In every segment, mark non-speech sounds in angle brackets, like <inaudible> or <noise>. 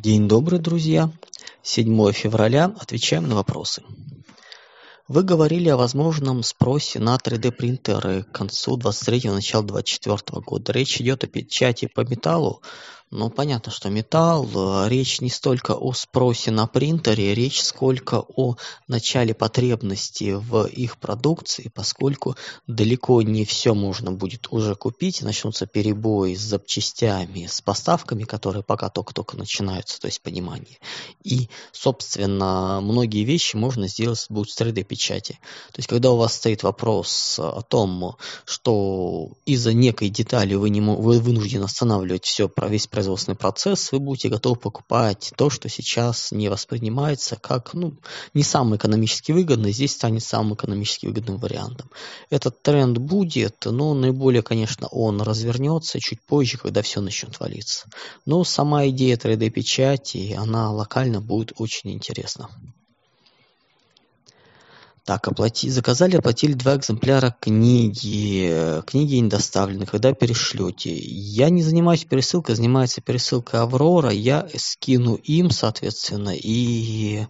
День добрый, друзья! 7 февраля. Отвечаем на вопросы. Вы говорили о возможном спросе на 3D принтеры к концу 23 начала 24 года. Речь идет о печати по металлу, ну, понятно, что металл, э, речь не столько о спросе на принтере, речь сколько о начале потребности в их продукции, поскольку далеко не все можно будет уже купить, начнутся перебои с запчастями, с поставками, которые пока только-только начинаются, то есть понимание. И, собственно, многие вещи можно сделать будет с 3D-печати. То есть, когда у вас стоит вопрос о том, что из-за некой детали вы, не, вы вынуждены останавливать все, весь производственный процесс, вы будете готовы покупать то, что сейчас не воспринимается как ну, не самый экономически выгодный, здесь станет самым экономически выгодным вариантом. Этот тренд будет, но наиболее, конечно, он развернется чуть позже, когда все начнет валиться. Но сама идея 3D-печати, она локально будет очень интересна. Так, оплати, заказали, оплатили два экземпляра книги. Книги не доставлены. Когда перешлете? Я не занимаюсь пересылкой, занимается пересылкой Аврора. Я скину им, соответственно, и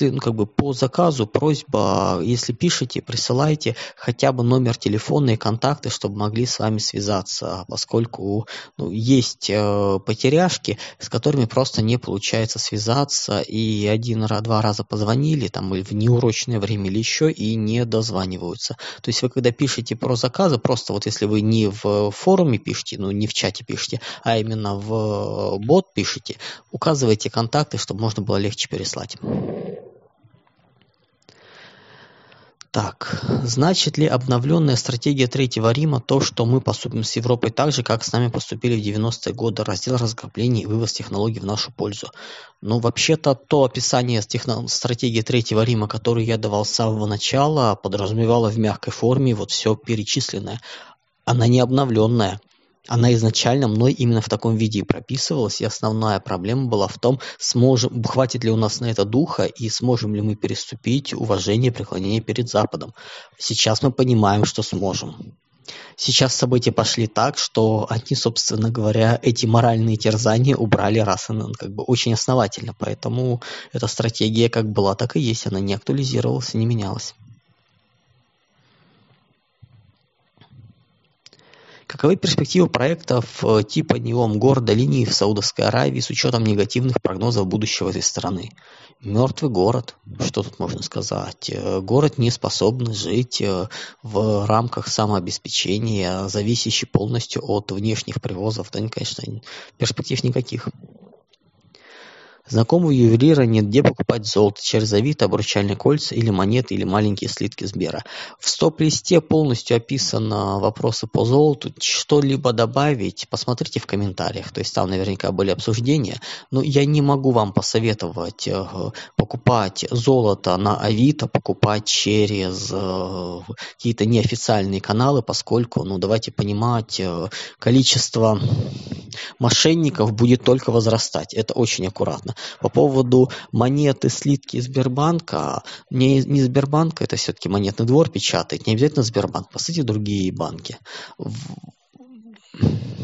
ну, как бы по заказу просьба, если пишете, присылайте хотя бы номер телефона и контакты, чтобы могли с вами связаться, поскольку ну, есть э, потеряшки, с которыми просто не получается связаться, и один-два раза позвонили, там, или в неурочное время, или еще, и не дозваниваются. То есть вы когда пишете про заказы, просто вот если вы не в форуме пишете, ну не в чате пишете, а именно в бот пишете, указывайте контакты, чтобы можно было легче переслать. Так, значит ли обновленная стратегия Третьего Рима то, что мы поступим с Европой так же, как с нами поступили в 90-е годы, раздел разграбления и вывоз технологий в нашу пользу? Ну, вообще-то, то описание техно- стратегии Третьего Рима, которое я давал с самого начала, подразумевало в мягкой форме вот все перечисленное. Она не обновленная она изначально мной именно в таком виде и прописывалась, и основная проблема была в том, сможем, хватит ли у нас на это духа, и сможем ли мы переступить уважение и преклонение перед Западом. Сейчас мы понимаем, что сможем. Сейчас события пошли так, что они, собственно говоря, эти моральные терзания убрали раз и как бы очень основательно. Поэтому эта стратегия как была, так и есть. Она не актуализировалась, не менялась. Каковы перспективы проектов э, типа Неом города линии в Саудовской Аравии с учетом негативных прогнозов будущего этой страны? Мертвый город, что тут можно сказать? Э, город не способен жить э, в рамках самообеспечения, зависящий полностью от внешних привозов. Да, конечно, перспектив никаких. Знакомого ювелира нет где покупать золото через Авито, обручальные кольца или монеты или маленькие слитки Сбера. В стоп-листе полностью описано вопросы по золоту. Что-либо добавить, посмотрите в комментариях. То есть там наверняка были обсуждения. Но я не могу вам посоветовать э, покупать золото на Авито, покупать через э, какие-то неофициальные каналы, поскольку, ну давайте понимать, э, количество мошенников будет только возрастать. Это очень аккуратно. По поводу монеты, слитки Сбербанка, не, не Сбербанк, это все-таки монетный двор печатает, не обязательно Сбербанк, по сути, другие банки.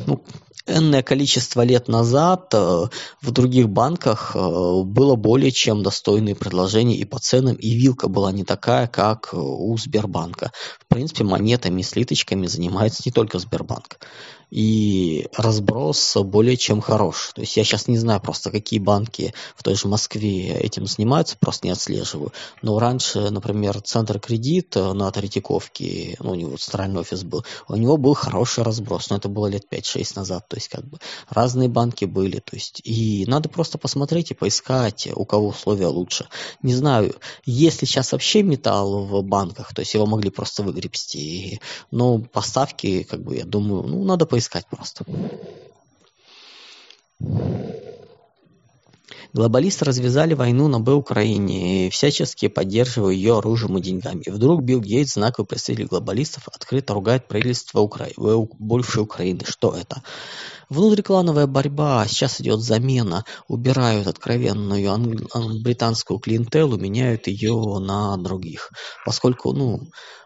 Ну, энное количество лет назад э, в других банках э, было более чем достойные предложения и по ценам, и вилка была не такая, как у Сбербанка. В принципе, монетами и слиточками занимается не только Сбербанк и разброс более чем хорош. То есть я сейчас не знаю просто, какие банки в той же Москве этим занимаются, просто не отслеживаю. Но раньше, например, Центр Кредит на Третьяковке, ну, у него центральный офис был, у него был хороший разброс, но это было лет 5-6 назад. То есть как бы разные банки были. То есть и надо просто посмотреть и поискать, у кого условия лучше. Не знаю, есть ли сейчас вообще металл в банках, то есть его могли просто выгребсти. Но поставки, как бы, я думаю, ну, надо поискать поискать просто. Глобалисты развязали войну на Б Украине и всячески поддерживая ее оружием и деньгами. И вдруг Билл Гейтс, знаковый представитель глобалистов, открыто ругает правительство Укра... бывшей Украины. Что это? Внутриклановая борьба, сейчас идет замена, убирают откровенную ан- британскую клиентелу, меняют ее на других. Поскольку, ну,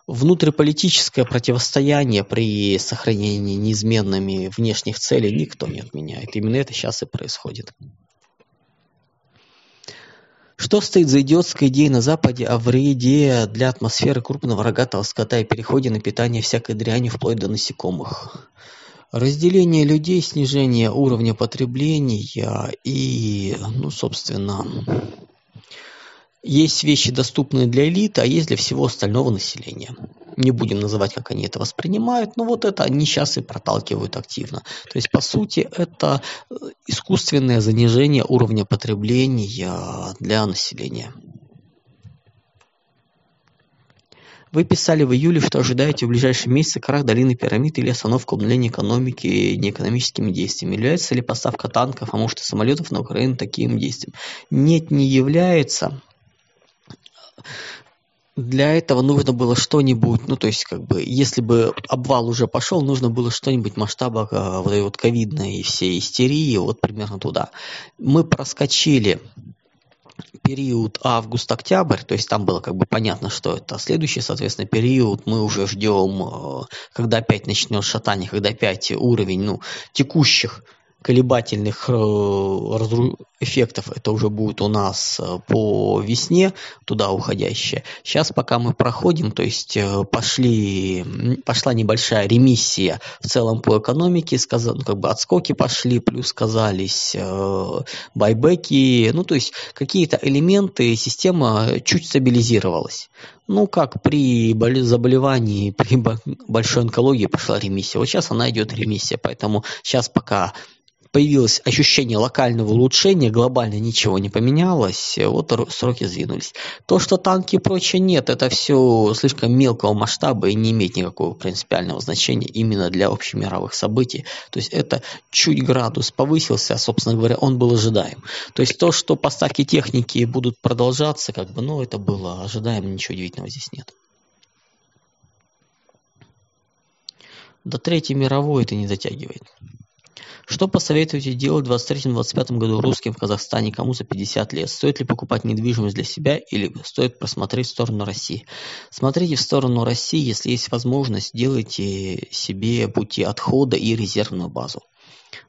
внутриполитическое противостояние при сохранении неизменными внешних целей никто не отменяет. Именно это сейчас и происходит. Что стоит за идиотской идеей на Западе о вреде для атмосферы крупного рогатого скота и переходе на питание всякой дряни вплоть до насекомых? Разделение людей, снижение уровня потребления и, ну, собственно, есть вещи, доступные для элиты, а есть для всего остального населения. Не будем называть, как они это воспринимают, но вот это они сейчас и проталкивают активно. То есть, по сути, это э, искусственное занижение уровня потребления для населения. Вы писали в июле, что ожидаете в ближайшие месяцы крах долины пирамид или остановку обнуления экономики неэкономическими действиями. Является ли поставка танков, а может и самолетов на Украину таким действием? Нет, не является для этого нужно было что-нибудь, ну, то есть, как бы, если бы обвал уже пошел, нужно было что-нибудь масштаба э, вот этой вот ковидной всей истерии, вот примерно туда. Мы проскочили период август-октябрь, то есть там было как бы понятно, что это следующий, соответственно, период мы уже ждем, э, когда опять начнет шатание, когда опять уровень, ну, текущих колебательных э, эффектов это уже будет у нас э, по весне туда уходящее. Сейчас пока мы проходим, то есть э, пошли, пошла небольшая ремиссия в целом по экономике, сказал, ну, как бы отскоки пошли, плюс сказались байбеки, ну то есть какие-то элементы, система чуть стабилизировалась. Ну, как при заболевании, <laughs> при большой онкологии пошла ремиссия. Вот сейчас она идет ремиссия, поэтому сейчас пока появилось ощущение локального улучшения, глобально ничего не поменялось, вот сроки сдвинулись. То, что танки и прочее нет, это все слишком мелкого масштаба и не имеет никакого принципиального значения именно для общемировых событий. То есть это чуть градус повысился, а, собственно говоря, он был ожидаем. То есть то, что поставки техники будут продолжаться, как бы, ну, это было ожидаемо, ничего удивительного здесь нет. До Третьей мировой это не затягивает. Что посоветуете делать в 23-25 году русским в Казахстане, кому за 50 лет? Стоит ли покупать недвижимость для себя или стоит просмотреть в сторону России? Смотрите в сторону России, если есть возможность, делайте себе пути отхода и резервную базу.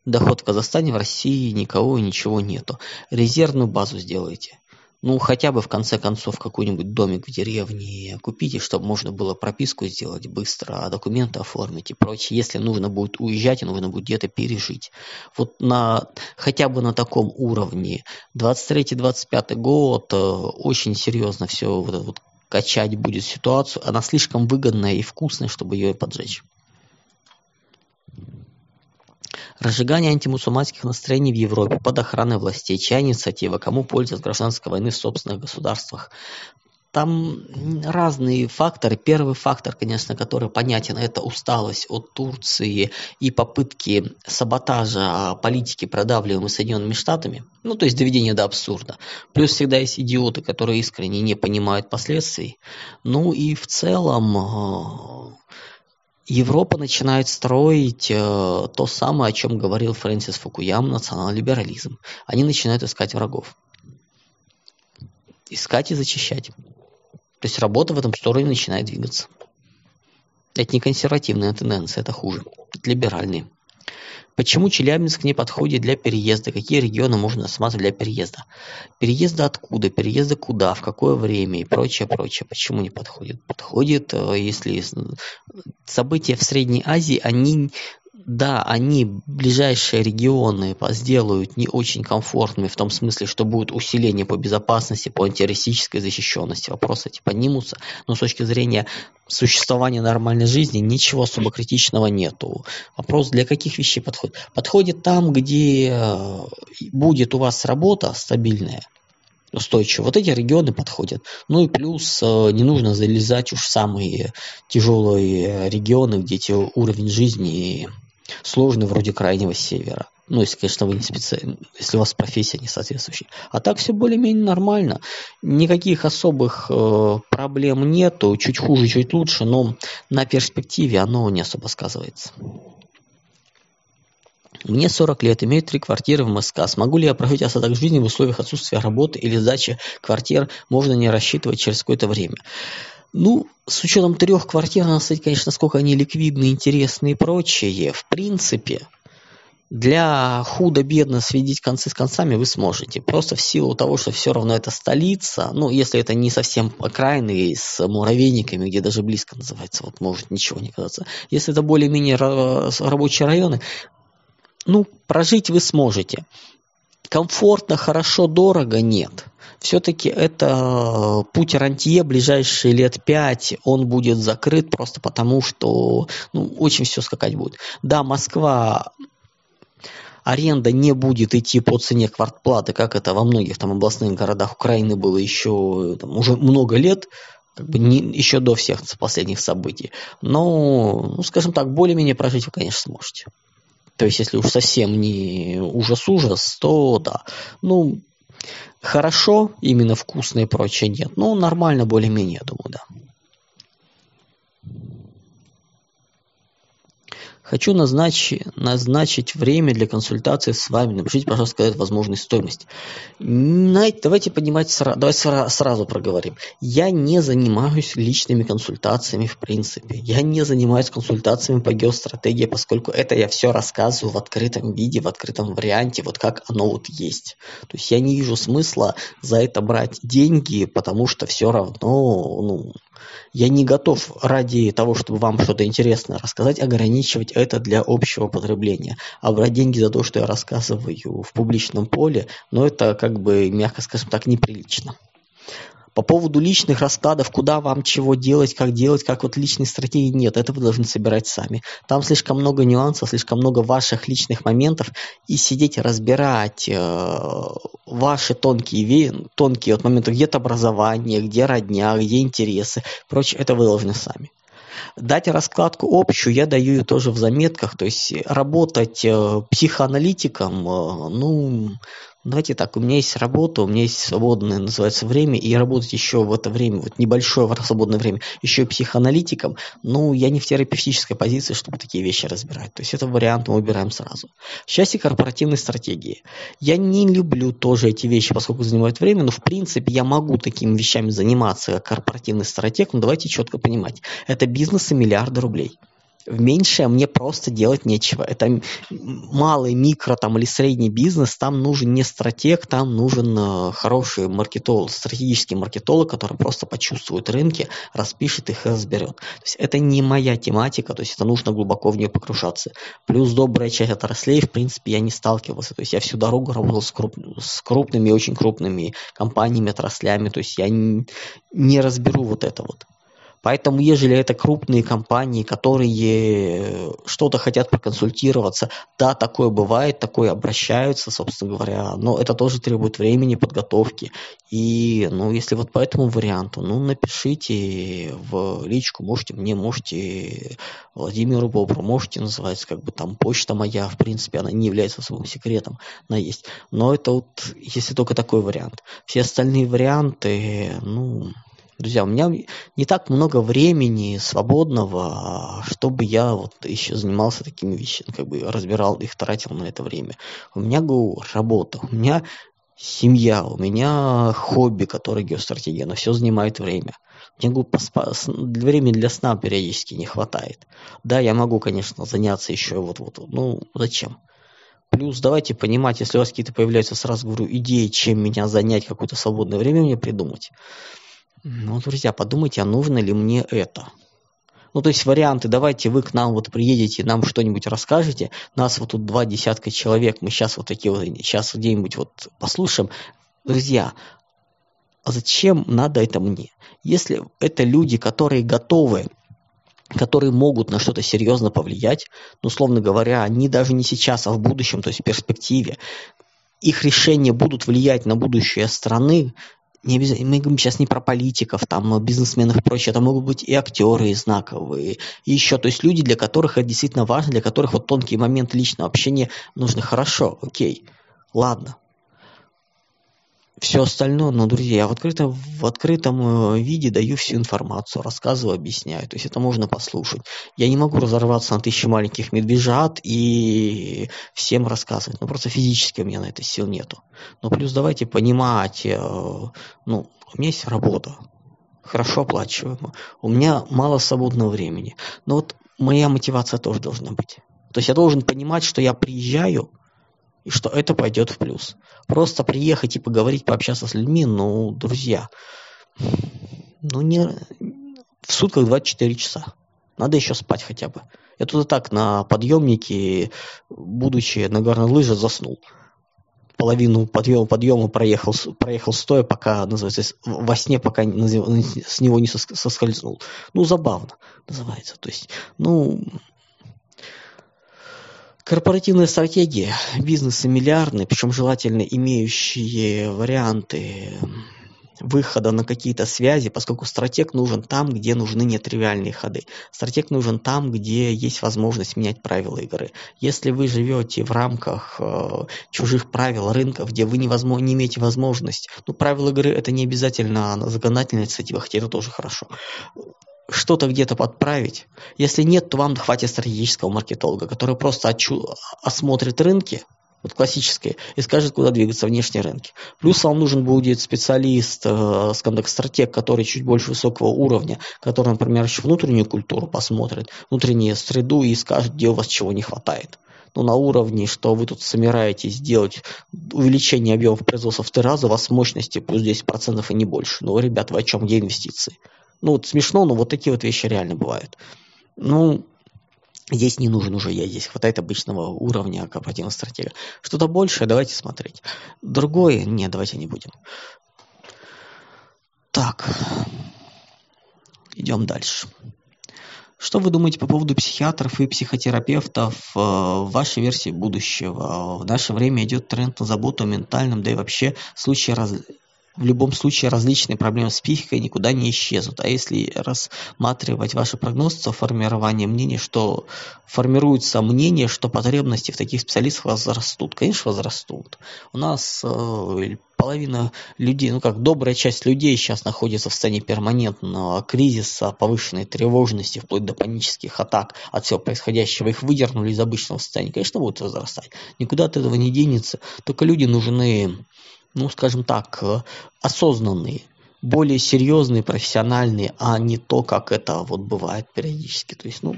Доход в Казахстане, в России никого и ничего нету. Резервную базу сделайте ну, хотя бы в конце концов какой-нибудь домик в деревне купите, чтобы можно было прописку сделать быстро, а документы оформить и прочее. Если нужно будет уезжать и нужно будет где-то пережить. Вот на, хотя бы на таком уровне 23-25 год э, очень серьезно все вот, вот качать будет ситуацию. Она слишком выгодная и вкусная, чтобы ее поджечь. Разжигание антимусульманских настроений в Европе под охраной властей. Чья инициатива? Кому польза от гражданской войны в собственных государствах? Там разные факторы. Первый фактор, конечно, который понятен, это усталость от Турции и попытки саботажа политики, продавливаемой Соединенными Штатами. Ну, то есть доведение до абсурда. Плюс всегда есть идиоты, которые искренне не понимают последствий. Ну и в целом э, Европа начинает строить э, то самое, о чем говорил Фрэнсис Фукуям, национал-либерализм. Они начинают искать врагов. Искать и зачищать. То есть работа в этом стороне начинает двигаться. Это не консервативная тенденция, это хуже. Это либеральные. Почему Челябинск не подходит для переезда? Какие регионы можно рассматривать для переезда? Переезда откуда? Переезда куда? В какое время? И прочее, прочее. Почему не подходит? Подходит, э, если события в Средней Азии, они да, они ближайшие регионы сделают не очень комфортными в том смысле, что будет усиление по безопасности, по антитеррористической защищенности. Вопросы эти поднимутся, но с точки зрения существования нормальной жизни ничего особо критичного нету. Вопрос, для каких вещей подходит? Подходит там, где э, будет у вас работа стабильная, устойчиво. Вот эти регионы подходят. Ну и плюс э, не нужно залезать уж в самые тяжелые регионы, где уровень жизни сложный вроде крайнего севера. Ну, если, конечно, вы не специалист, если у вас профессия не соответствующая. А так все более-менее нормально. Никаких особых э, проблем нету. Чуть хуже, чуть лучше, но на перспективе оно не особо сказывается. Мне 40 лет, имею три квартиры в МСК. Смогу ли я прожить остаток жизни в условиях отсутствия работы или сдачи квартир можно не рассчитывать через какое-то время? Ну, с учетом трех квартир, надо сказать, конечно, насколько они ликвидны, интересны и прочее. В принципе, Для худо-бедно сведить концы с концами вы сможете. Просто в силу того, что все равно это столица, ну, если это не совсем окраины с муравейниками, где даже близко называется, вот может ничего не казаться. Если это более-менее рабочие районы, ну, прожить вы сможете. Комфортно, хорошо, дорого – нет. Все-таки это путь рантье ближайшие лет пять, он будет закрыт просто потому, что ну, очень все скакать будет. Да, Москва аренда не будет идти по цене квартплаты, как это во многих там областных городах Украины было еще там, уже много лет, как бы не, еще до всех последних событий. Но, ну, скажем так, более-менее прожить вы, конечно, сможете. То есть, если уж совсем не ужас-ужас, то да. Ну, хорошо, именно вкусно и прочее нет. Ну, нормально более-менее, я думаю, да. Хочу назначить, назначить время для консультации с вами. Напишите, пожалуйста, какая возможная стоимость. Давайте поднимать сразу, давайте сразу проговорим. Я не занимаюсь личными консультациями в принципе. Я не занимаюсь консультациями по геостратегии, поскольку это я все рассказываю в открытом виде, в открытом варианте, вот как оно вот есть. То есть я не вижу смысла за это брать деньги, потому что все равно, ну, я не готов ради того, чтобы вам что-то интересное рассказать, ограничивать это для общего потребления. А брать деньги за то, что я рассказываю в публичном поле, ну это как бы, мягко скажем так, неприлично. По поводу личных раскладов, куда вам чего делать, как делать, как вот личной стратегии нет, это вы должны собирать сами. Там слишком много нюансов, слишком много ваших личных моментов, и сидеть разбирать э, ваши тонкие, тонкие вот моменты, где-то образование, где родня, где интересы, прочее, это вы должны сами. Дать раскладку общую я даю ее тоже в заметках, то есть работать э, психоаналитиком, э, ну, Давайте так, у меня есть работа, у меня есть свободное, называется, время, и работать еще в это время, вот небольшое свободное время, еще и психоаналитиком, ну, я не в терапевтической позиции, чтобы такие вещи разбирать. То есть это вариант мы убираем сразу. Счастье корпоративной стратегии. Я не люблю тоже эти вещи, поскольку занимают время, но в принципе я могу такими вещами заниматься, как корпоративный стратег, но давайте четко понимать. Это бизнес и миллиарды рублей в меньшее мне просто делать нечего. Это малый, микро там, или средний бизнес, там нужен не стратег, там нужен э, хороший маркетолог, стратегический маркетолог, который просто почувствует рынки, распишет их и разберет. То есть это не моя тематика, то есть это нужно глубоко в нее покрушаться. Плюс добрая часть отраслей, в принципе, я не сталкивался. То есть я всю дорогу работал с, круп, с крупными, очень крупными компаниями, отраслями, то есть я не, не разберу вот это вот. Поэтому, ежели это крупные компании, которые что-то хотят проконсультироваться, да, такое бывает, такое обращаются, собственно говоря, но это тоже требует времени, подготовки. И, ну, если вот по этому варианту, ну, напишите в личку, можете мне, можете Владимиру Бобру, можете называть, как бы там почта моя, в принципе, она не является особым секретом, она есть. Но это вот, если только такой вариант. Все остальные варианты, ну, Друзья, у меня не так много времени свободного, чтобы я вот еще занимался такими вещами, как бы разбирал их, тратил на это время. У меня говорю, работа, у меня семья, у меня хобби, которое геостратегия, но все занимает время. Мне говорю, поспа... времени для сна периодически не хватает. Да, я могу, конечно, заняться еще вот-вот, ну зачем? Плюс давайте понимать, если у вас какие-то появляются, сразу говорю, идеи, чем меня занять, какое-то свободное время мне придумать. Ну, друзья, подумайте, а нужно ли мне это? Ну, то есть варианты, давайте вы к нам вот приедете, нам что-нибудь расскажете, нас вот тут два десятка человек, мы сейчас вот такие вот, сейчас где-нибудь вот послушаем. Друзья, а зачем надо это мне? Если это люди, которые готовы которые могут на что-то серьезно повлиять, ну, условно говоря, они даже не сейчас, а в будущем, то есть в перспективе, их решения будут влиять на будущее страны, не обязательно, мы говорим сейчас не про политиков, там, бизнесменов и прочее, это могут быть и актеры, и знаковые, и еще, то есть люди, для которых это действительно важно, для которых вот тонкие моменты личного общения нужны. Хорошо, окей, ладно, все остальное, ну, друзья, я в открытом, в открытом э, виде даю всю информацию, рассказываю, объясняю. То есть это можно послушать. Я не могу разорваться на тысячи маленьких медвежат и всем рассказывать. Ну, просто физически у меня на это сил нету. Но плюс давайте понимать, э, ну, у меня есть работа, хорошо оплачиваемая. У меня мало свободного времени. Но вот моя мотивация тоже должна быть. То есть я должен понимать, что я приезжаю, и что это пойдет в плюс. Просто приехать и поговорить, пообщаться с людьми, ну, друзья, ну, не, в сутках 24 часа. Надо еще спать хотя бы. Я тут и так на подъемнике, будучи на горной лыже, заснул. Половину подъема, подъема проехал, проехал стоя, пока, называется, во сне, пока с него не соскользнул. Ну, забавно называется. То есть, ну, Корпоративная стратегия, бизнесы миллиардные, причем желательно имеющие варианты выхода на какие-то связи, поскольку стратег нужен там, где нужны нетривиальные ходы. Стратег нужен там, где есть возможность менять правила игры. Если вы живете в рамках э, чужих правил рынка, где вы невозможно, не имеете возможность, ну, правила игры это не обязательно законодательная инициатива, хотя это тоже хорошо что-то где-то подправить. Если нет, то вам хватит стратегического маркетолога, который просто отчу- осмотрит рынки, вот классические, и скажет, куда двигаться внешние рынки. Плюс вам нужен будет специалист, э, скажем стратег, который чуть больше высокого уровня, который, например, еще внутреннюю культуру посмотрит, внутреннюю среду и скажет, где у вас чего не хватает. Ну, на уровне, что вы тут собираетесь сделать увеличение объемов производства в три раза, у вас мощности плюс 10% и не больше. Ну, ребят, вы о чем? Где инвестиции? Ну, вот смешно, но вот такие вот вещи реально бывают. Ну, Здесь не нужен уже я, здесь хватает обычного уровня корпоративного стратега. Что-то большее, давайте смотреть. Другое, нет, давайте не будем. Так, идем дальше. Что вы думаете по поводу психиатров и психотерапевтов э, в вашей версии будущего? В наше время идет тренд на заботу о ментальном, да и вообще случаи раз в любом случае различные проблемы с психикой никуда не исчезнут. А если рассматривать ваши прогнозы, то формирование мнения, что формируется мнение, что потребности в таких специалистах возрастут. Конечно, возрастут. У нас э, половина людей, ну как добрая часть людей сейчас находится в состоянии перманентного кризиса, повышенной тревожности, вплоть до панических атак от всего происходящего. Их выдернули из обычного состояния. Конечно, будут возрастать. Никуда от этого не денется. Только люди нужны ну, скажем так, э, осознанные, более серьезные, профессиональные, а не то, как это вот бывает периодически. То есть, ну,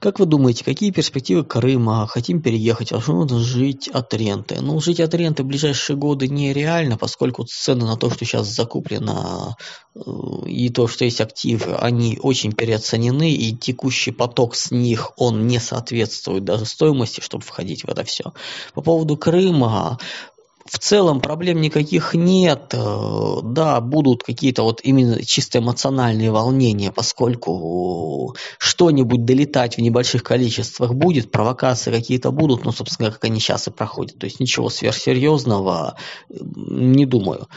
Как вы думаете, какие перспективы Крыма? Хотим переехать, а что нужно жить от ренты? Ну, жить от ренты в ближайшие годы нереально, поскольку цены на то, что сейчас закуплено, э, и то, что есть активы, они очень переоценены, и текущий поток с них, он не соответствует даже стоимости, чтобы входить в это все. По поводу Крыма, в целом проблем никаких нет. Э, да, будут какие-то вот именно чисто эмоциональные волнения, поскольку что-нибудь долетать в небольших количествах будет, провокации какие-то будут, но, собственно, как они сейчас и проходят. То есть ничего сверхсерьезного не думаю.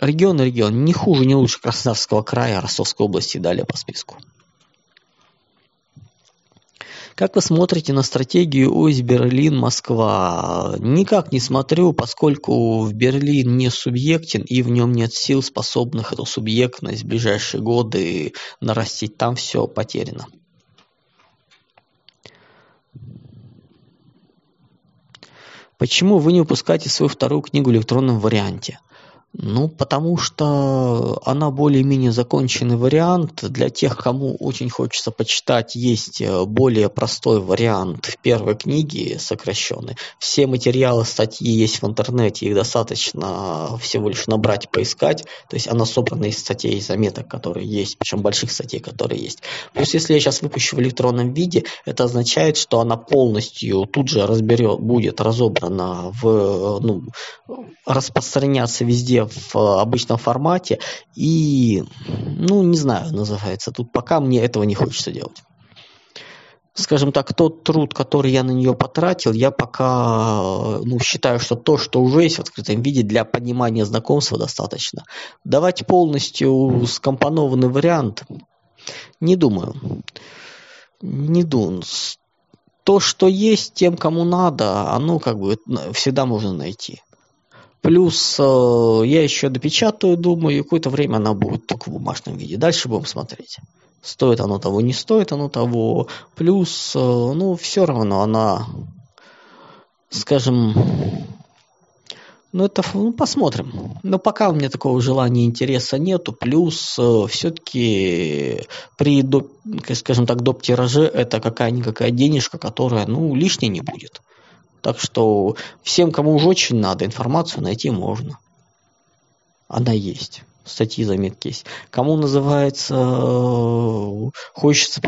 Регион регион не хуже, не лучше Краснодарского края, Ростовской области и далее по списку. Как вы смотрите на стратегию ось Берлин-Москва? Никак не смотрю, поскольку в Берлин не субъектен и в нем нет сил, способных эту субъектность в ближайшие годы нарастить. Там все потеряно. Почему вы не выпускаете свою вторую книгу в электронном варианте? Ну, потому что она более-менее законченный вариант. Для тех, кому очень хочется почитать, есть э, более простой вариант в первой книге сокращенный. Все материалы, статьи есть в интернете, их достаточно всего лишь набрать, поискать. То есть она собрана из статей и заметок, которые есть, причем больших статей, которые есть. Плюс, если я сейчас выпущу в электронном виде, это означает, что она полностью тут же разберет, будет разобрана в, э, ну, распространяться везде в э, обычном формате. И, ну, не знаю, называется. Тут пока мне этого не хочется делать. Скажем так, тот труд, который я на нее потратил, я пока ну, считаю, что то, что уже есть в открытом виде, для понимания знакомства достаточно. Давать полностью скомпонованный вариант, не думаю. Не думаю. То, что есть тем, кому надо, оно как бы всегда можно найти. Плюс э, я еще допечатаю, думаю, и какое-то время она будет только в бумажном виде. Дальше будем смотреть. Стоит оно того, не стоит оно того. Плюс, э, ну, все равно она, скажем, Ну, это ну, посмотрим. Но пока у меня такого желания, интереса нету. Плюс э, все-таки при, доп, скажем так, доп-тираже это какая-никакая денежка, которая, ну, лишней не будет. Так что всем, кому уже очень надо, информацию найти можно. Она есть статьи, заметки есть. Кому называется, э, хочется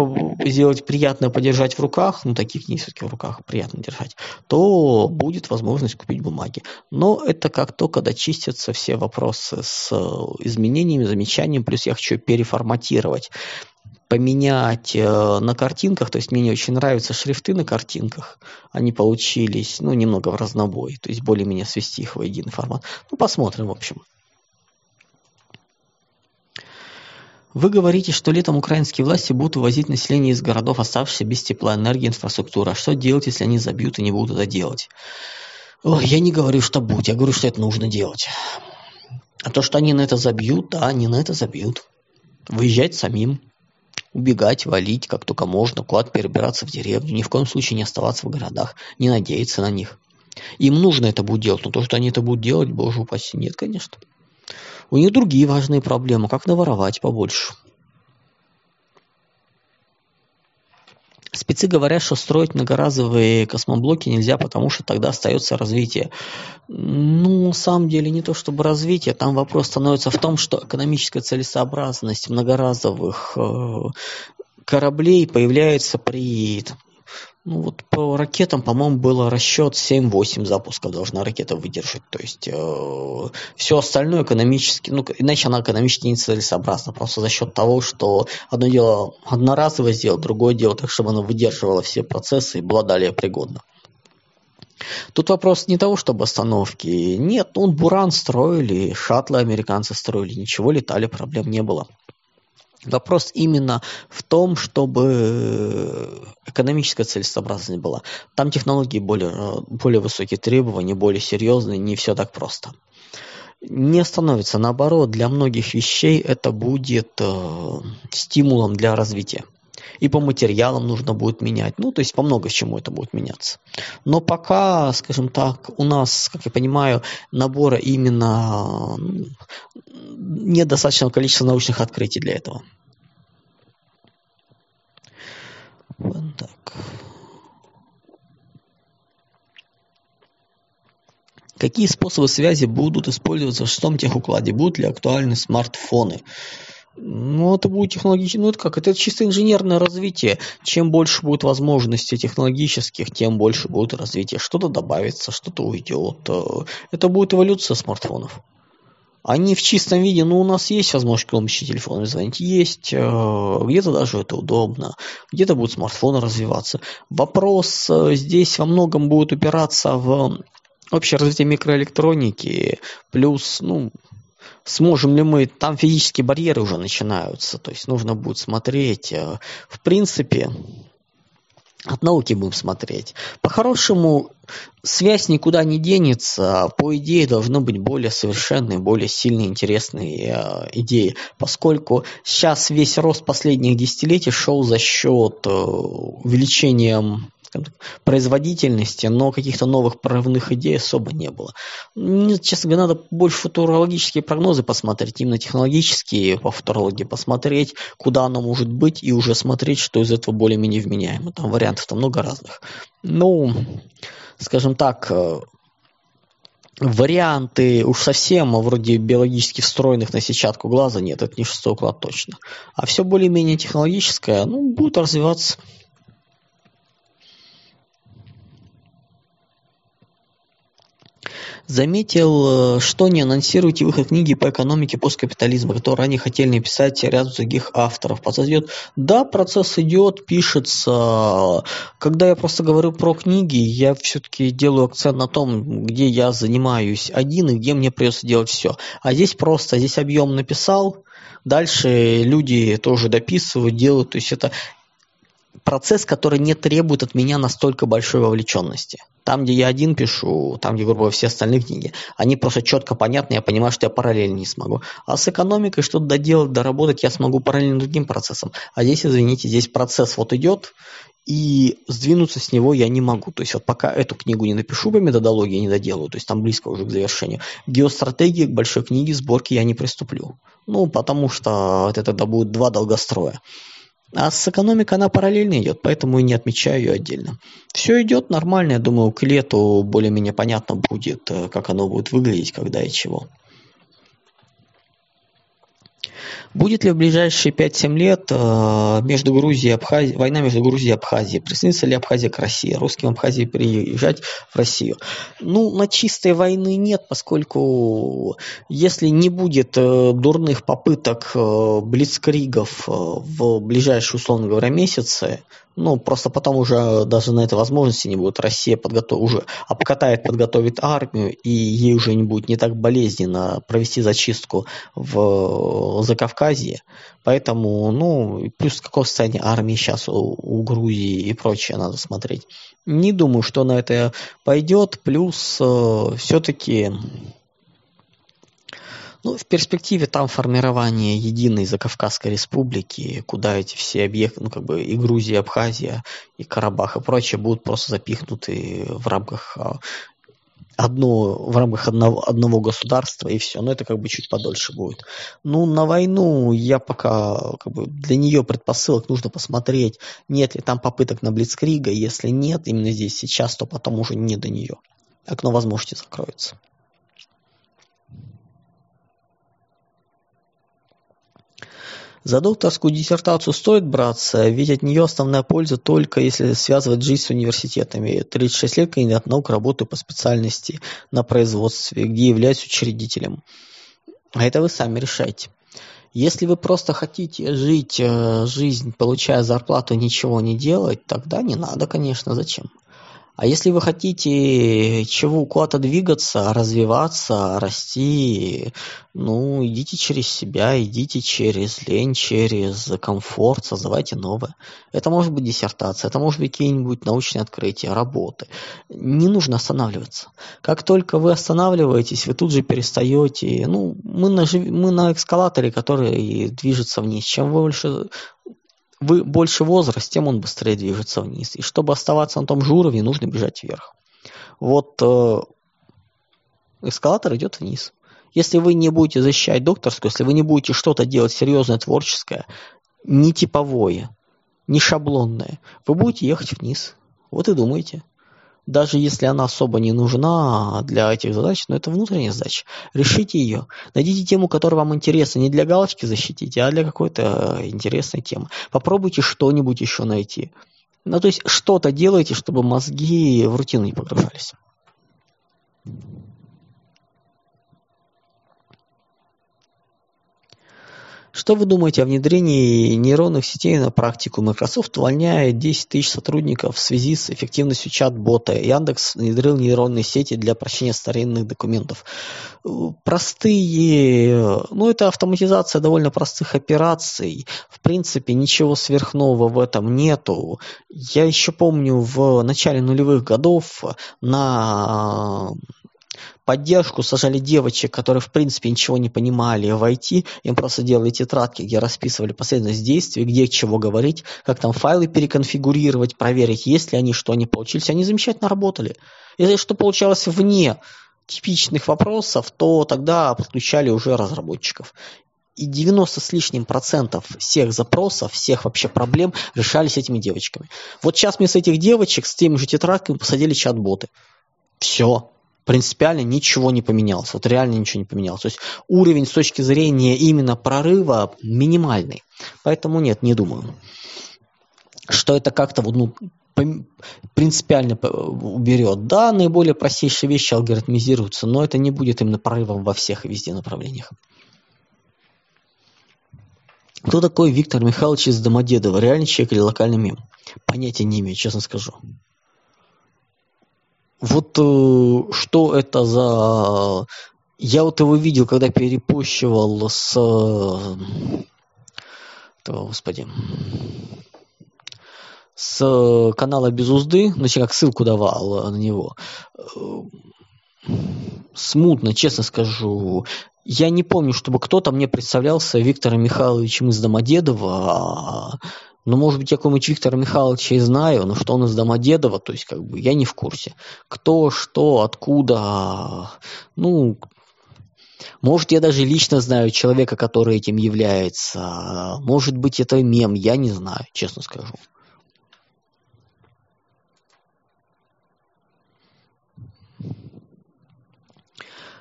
сделать приятное, подержать в руках, ну, таких не все-таки в руках приятно держать, то будет возможность купить бумаги. Но это как только дочистятся все вопросы с э, изменениями, замечаниями, плюс я хочу переформатировать поменять э, на картинках, то есть мне не очень нравятся шрифты на картинках, они получились, ну, немного в разнобой, то есть более-менее свести их в единый формат. Ну, посмотрим, в общем. Вы говорите, что летом украинские власти будут вывозить население из городов, оставшихся без тепла, энергии, инфраструктуры. А что делать, если они забьют и не будут это делать? Ой, я не говорю, что будь, я говорю, что это нужно делать. А то, что они на это забьют, да, они на это забьют. Выезжать самим, убегать, валить, как только можно, куда-то перебираться в деревню, ни в коем случае не оставаться в городах, не надеяться на них. Им нужно это будет делать, но то, что они это будут делать, боже упаси, нет, конечно. У них другие важные проблемы, как наворовать побольше. Спецы говорят, что строить многоразовые космоблоки нельзя, потому что тогда остается развитие. Ну, на самом деле, не то чтобы развитие, там вопрос становится в том, что экономическая целесообразность многоразовых э, кораблей появляется при ну вот по ракетам, по-моему, было расчет 7-8 запусков должна ракета выдержать. То есть э, все остальное экономически, ну иначе она экономически нецелесообразна. Просто за счет того, что одно дело одноразово сделать, другое дело так, чтобы она выдерживала все процессы и была далее пригодна. Тут вопрос не того, чтобы остановки. Нет, ну, Буран строили, шаттлы американцы строили, ничего летали, проблем не было. Вопрос именно в том, чтобы экономическая целесообразность была. Там технологии более, более высокие требования, более серьезные, не все так просто. Не становится, наоборот, для многих вещей это будет э, стимулом для развития. И по материалам нужно будет менять. Ну, то есть по много чему это будет меняться. Но пока, скажем так, у нас, как я понимаю, набора именно недостаточного количества научных открытий для этого. Вот так. Какие способы связи будут использоваться в шестом техукладе? Будут ли актуальны смартфоны? Ну, это будет технологически, ну, это как, это чисто инженерное развитие. Чем больше будет возможностей технологических, тем больше будет развитие. Что-то добавится, что-то уйдет. Это будет эволюция смартфонов. Они в чистом виде, ну, у нас есть возможность помощи телефоном звонить, есть, э, где-то даже это удобно, где-то будут смартфоны развиваться. Вопрос э, здесь во многом будет упираться в общее развитие микроэлектроники, плюс, ну, сможем ли мы, там физические барьеры уже начинаются, то есть нужно будет смотреть. Э, в принципе, от науки будем смотреть. По-хорошему, связь никуда не денется. По идее, должны быть более совершенные, более сильные, интересные э, идеи. Поскольку сейчас весь рост последних десятилетий шел за счет э, производительности, но каких-то новых прорывных идей особо не было. Мне, честно говоря, надо больше футурологические прогнозы посмотреть, именно технологические по футурологии посмотреть, куда оно может быть, и уже смотреть, что из этого более-менее вменяемо. Там вариантов-то много разных. Ну, скажем так, э, варианты уж совсем вроде биологически встроенных на сетчатку глаза нет, это не шестой уклад точно. А все более-менее технологическое, ну, будет развиваться. Заметил, э, что не анонсируете выход книги по экономике посткапитализма, которую ранее хотели написать ряд других авторов. Идет. Да, процесс идет, пишется. Когда я просто говорю про книги, я все-таки делаю акцент на том, где я занимаюсь один и где мне придется делать все. А здесь просто, здесь объем написал, Дальше люди тоже дописывают, делают. То есть это процесс, который не требует от меня настолько большой вовлеченности. Там, где я один пишу, там, где, грубо говоря, все остальные книги, они просто четко понятны, я понимаю, что я параллельно не смогу. А с экономикой что-то доделать, доработать я смогу параллельно другим процессом. А здесь, извините, здесь процесс вот идет, и сдвинуться с него я не могу. То есть вот пока эту книгу не напишу по методологии, не доделаю, то есть там близко уже к завершению, геостратегии к большой книге сборки я не приступлю. Ну, потому что это тогда будет два долгостроя. А с экономикой она параллельно идет, поэтому и не отмечаю ее отдельно. Все идет нормально, я думаю, к лету более-менее понятно будет, э, как оно будет выглядеть, когда и чего. Будет ли в ближайшие 5-7 лет э, между Грузией и Абхазией, война между Грузией и Абхазией? Присоединится ли Абхазия к России? Русским Абхазии приезжать в Россию? Ну, на чистой войны нет, поскольку если не будет э, дурных попыток э, блицкригов в ближайшие, условно говоря, месяцы, ну, просто потом уже даже на этой возможности не будет. Россия подготов... уже обкатает, подготовит армию, и ей уже не будет не так болезненно провести зачистку в Закавказье. Поэтому, ну, плюс какое состояние армии сейчас у, у Грузии и прочее надо смотреть. Не думаю, что на это пойдет. Плюс э, все-таки ну, в перспективе там формирование единой Закавказской республики, куда эти все объекты, ну, как бы и Грузия, и Абхазия, и Карабах и прочее будут просто запихнуты в рамках а, одно, в рамках одного, одного государства и все. Но это как бы чуть подольше будет. Ну, на войну я пока, как бы, для нее предпосылок нужно посмотреть, нет ли там попыток на Блицкрига. Если нет, именно здесь сейчас, то потом уже не до нее. Окно возможности закроется. За докторскую диссертацию стоит браться, ведь от нее основная польза только если связывать жизнь с университетами. 36 лет кандидат наук работаю по специальности на производстве, где являюсь учредителем. А это вы сами решайте. Если вы просто хотите жить э, жизнь, получая зарплату, ничего не делать, тогда не надо, конечно, зачем? А если вы хотите чего куда-то двигаться, развиваться, расти, ну, идите через себя, идите через лень, через комфорт, создавайте новое. Это может быть диссертация, это может быть какие-нибудь научные открытия, работы. Не нужно останавливаться. Как только вы останавливаетесь, вы тут же перестаете. Ну, мы на, мы на эскалаторе, который движется вниз. Чем больше вы больше возраст, тем он быстрее движется вниз. И чтобы оставаться на том же уровне, нужно бежать вверх. Вот э, эскалатор идет вниз. Если вы не будете защищать докторскую, если вы не будете что-то делать серьезное, творческое, не типовое, не шаблонное, вы будете ехать вниз. Вот и думайте даже если она особо не нужна для этих задач, но это внутренняя задача. Решите ее. Найдите тему, которая вам интересна. Не для галочки защитите, а для какой-то интересной темы. Попробуйте что-нибудь еще найти. Ну, то есть что-то делайте, чтобы мозги в рутину не погружались. Что вы думаете о внедрении нейронных сетей на практику? Microsoft увольняет 10 тысяч сотрудников в связи с эффективностью чат-бота. Яндекс внедрил нейронные сети для прощения старинных документов. Простые, ну это автоматизация довольно простых операций. В принципе, ничего сверхнового в этом нету. Я еще помню в начале нулевых годов на поддержку сажали девочек, которые в принципе ничего не понимали в IT, им просто делали тетрадки, где расписывали последовательность действий, где чего говорить, как там файлы переконфигурировать, проверить, есть ли они, что они получились. Они замечательно работали. Если что получалось вне типичных вопросов, то тогда подключали уже разработчиков. И 90 с лишним процентов всех запросов, всех вообще проблем решались этими девочками. Вот сейчас мы с этих девочек с теми же тетрадками посадили чат-боты. Все принципиально ничего не поменялось. Вот реально ничего не поменялось. То есть уровень с точки зрения именно прорыва минимальный. Поэтому нет, не думаю, что это как-то вот, ну, принципиально уберет. Да, наиболее простейшие вещи алгоритмизируются, но это не будет именно прорывом во всех и везде направлениях. Кто такой Виктор Михайлович из Домодедово? Реальный человек или локальный мем? Понятия не имею, честно скажу. Вот э, что это за... Я вот его видел, когда перепощивал с... Этого, господи с канала Без Узды, значит, как ссылку давал на него. Смутно, честно скажу. Я не помню, чтобы кто-то мне представлялся Виктором Михайловичем из Домодедова, Ну, может быть, я какого-нибудь Виктора Михайловича и знаю, но что он из Домодедова, то есть, как бы, я не в курсе. Кто, что, откуда, ну, может, я даже лично знаю человека, который этим является. Может быть, это мем, я не знаю, честно скажу.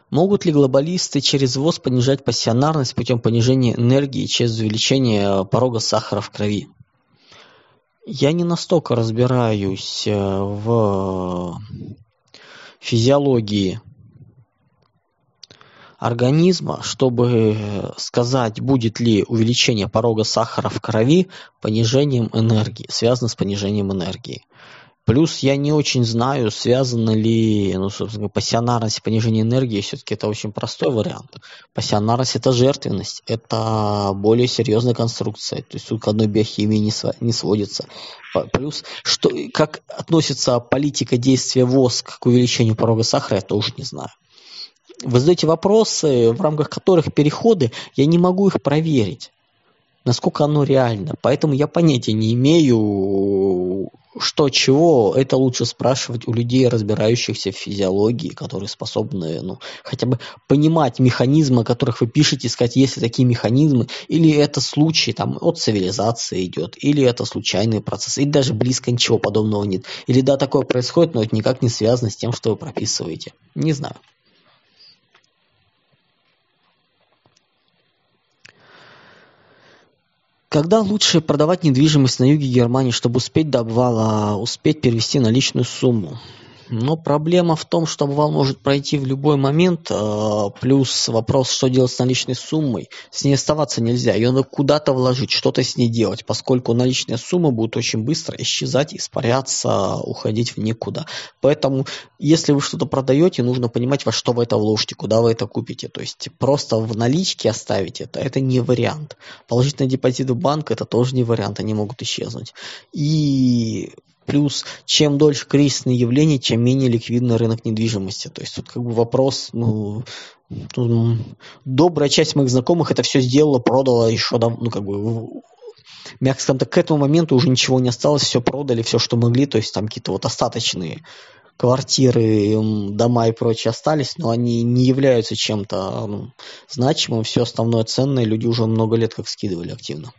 Могут ли глобалисты через ВОЗ понижать пассионарность путем понижения энергии через увеличение порога сахара в крови? Я не настолько разбираюсь э, в физиологии организма, чтобы сказать, будет ли увеличение порога сахара в крови понижением энергии, связано с понижением энергии. Плюс я не очень знаю, связано ли, ну, собственно, пассионарность и понижение энергии, все-таки это очень простой вариант. Пассионарность – это жертвенность, это более серьезная конструкция, то есть тут к одной биохимии не, не сводится. Плюс, что, как относится политика действия ВОЗ к увеличению порога сахара, я тоже не знаю. Вы задаете вопросы, в рамках которых переходы, я не могу их проверить насколько оно реально. Поэтому я понятия не имею, что чего, это лучше спрашивать у людей, разбирающихся в физиологии, которые способны ну, хотя бы понимать механизмы, о которых вы пишете, сказать, есть ли такие механизмы, или это случай там, от цивилизации идет, или это случайный процесс, или даже близко ничего подобного нет. Или да, такое происходит, но это никак не связано с тем, что вы прописываете. Не знаю. Когда лучше продавать недвижимость на юге Германии, чтобы успеть до обвала, успеть перевести наличную сумму? Но проблема в том, что обвал может пройти в любой момент, а, плюс вопрос, что делать с наличной суммой. С ней оставаться нельзя, ее надо куда-то вложить, что-то с ней делать, поскольку наличная сумма будет очень быстро исчезать, испаряться, уходить в никуда. Поэтому, если вы что-то продаете, нужно понимать, во что вы это вложите, куда вы это купите. То есть просто в наличке оставить это, это не вариант. Положить на в банк, это тоже не вариант, они могут исчезнуть. И Плюс, чем дольше кризисные явления, чем менее ликвидный рынок недвижимости. То есть тут как бы вопрос, ну, тут, добрая часть моих знакомых это все сделала, продала еще, ну, как бы, мягко скажем так, к этому моменту уже ничего не осталось, все продали, все, что могли, то есть там какие-то вот остаточные квартиры, дома и прочее остались, но они не являются чем-то ну, значимым, все основное ценное люди уже много лет как скидывали активно.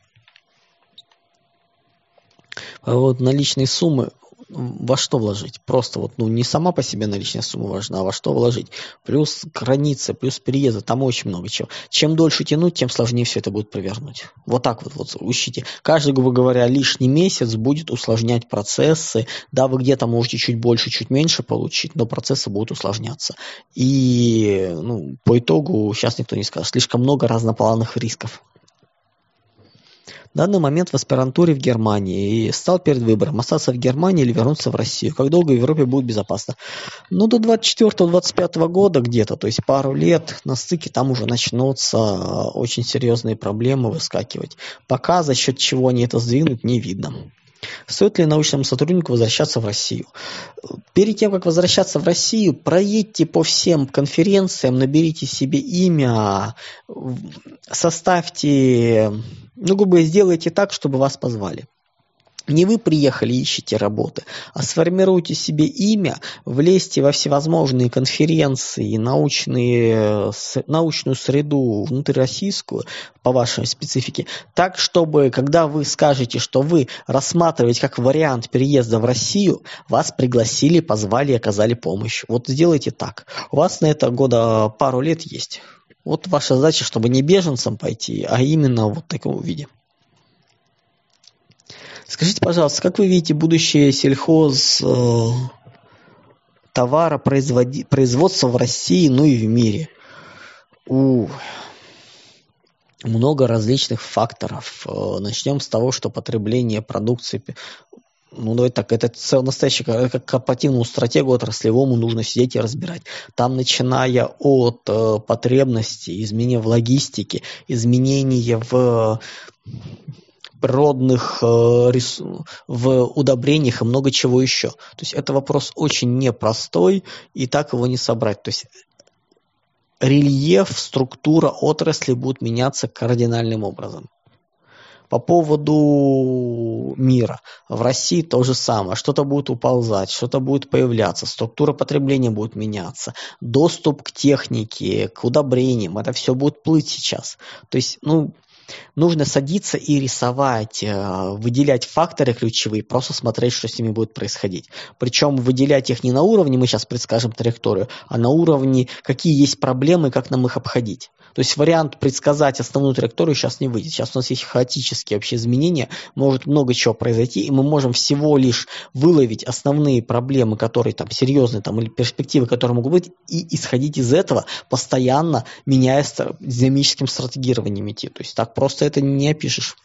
А вот наличные суммы во что вложить? Просто вот, ну, не сама по себе наличная сумма важна, а во что вложить. Плюс границы, плюс переезды, там очень много чего. Чем дольше тянуть, тем сложнее все это будет провернуть. Вот так вот, вот учите. Каждый, грубо говоря, лишний месяц будет усложнять процессы. Да, вы где-то можете чуть больше, чуть меньше получить, но процессы будут усложняться. И, ну, по итогу, сейчас никто не скажет, слишком много разноплановых рисков данный момент в аспирантуре в Германии и стал перед выбором, остаться в Германии или вернуться в Россию. Как долго в Европе будет безопасно? Ну, до 24-25 года где-то, то есть пару лет на стыке там уже начнутся очень серьезные проблемы выскакивать. Пока за счет чего они это сдвинут, не видно. Стоит ли научному сотруднику возвращаться в Россию? Перед тем, как возвращаться в Россию, проедьте по всем конференциям, наберите себе имя, составьте, ну, грубо сделайте так, чтобы вас позвали. Не вы приехали ищете работы, а сформируйте себе имя, влезьте во всевозможные конференции, научные, научную среду внутрироссийскую по вашей специфике, так, чтобы, когда вы скажете, что вы рассматриваете как вариант переезда в Россию, вас пригласили, позвали и оказали помощь. Вот сделайте так. У вас на это года пару лет есть. Вот ваша задача, чтобы не беженцам пойти, а именно вот в таком виде. Скажите, пожалуйста, как вы видите будущее сельхоз э, товара производи, производства в России, ну и в мире? У много различных факторов. Э, начнем с того, что потребление продукции ну, давайте так, это целый настоящий, как корпоративному стратегу отраслевому нужно сидеть и разбирать. Там, начиная от э, потребностей, изменения в логистике, изменения в природных э, в удобрениях и много чего еще. То есть это вопрос очень непростой, и так его не собрать. То есть рельеф, структура отрасли будут меняться кардинальным образом. По поводу мира. В России то же самое. Что-то будет уползать, что-то будет появляться, структура потребления будет меняться, доступ к технике, к удобрениям, это все будет плыть сейчас. То есть, ну, нужно садиться и рисовать, э, выделять факторы ключевые, просто смотреть, что с ними будет происходить. Причем выделять их не на уровне, мы сейчас предскажем траекторию, а на уровне, какие есть проблемы, как нам их обходить. То есть вариант предсказать основную траекторию сейчас не выйдет. Сейчас у нас есть хаотические вообще изменения, может много чего произойти, и мы можем всего лишь выловить основные проблемы, которые там серьезные, там, или перспективы, которые могут быть, и исходить из этого, постоянно меняя динамическим стратегированием идти. То есть так просто это не опишешь.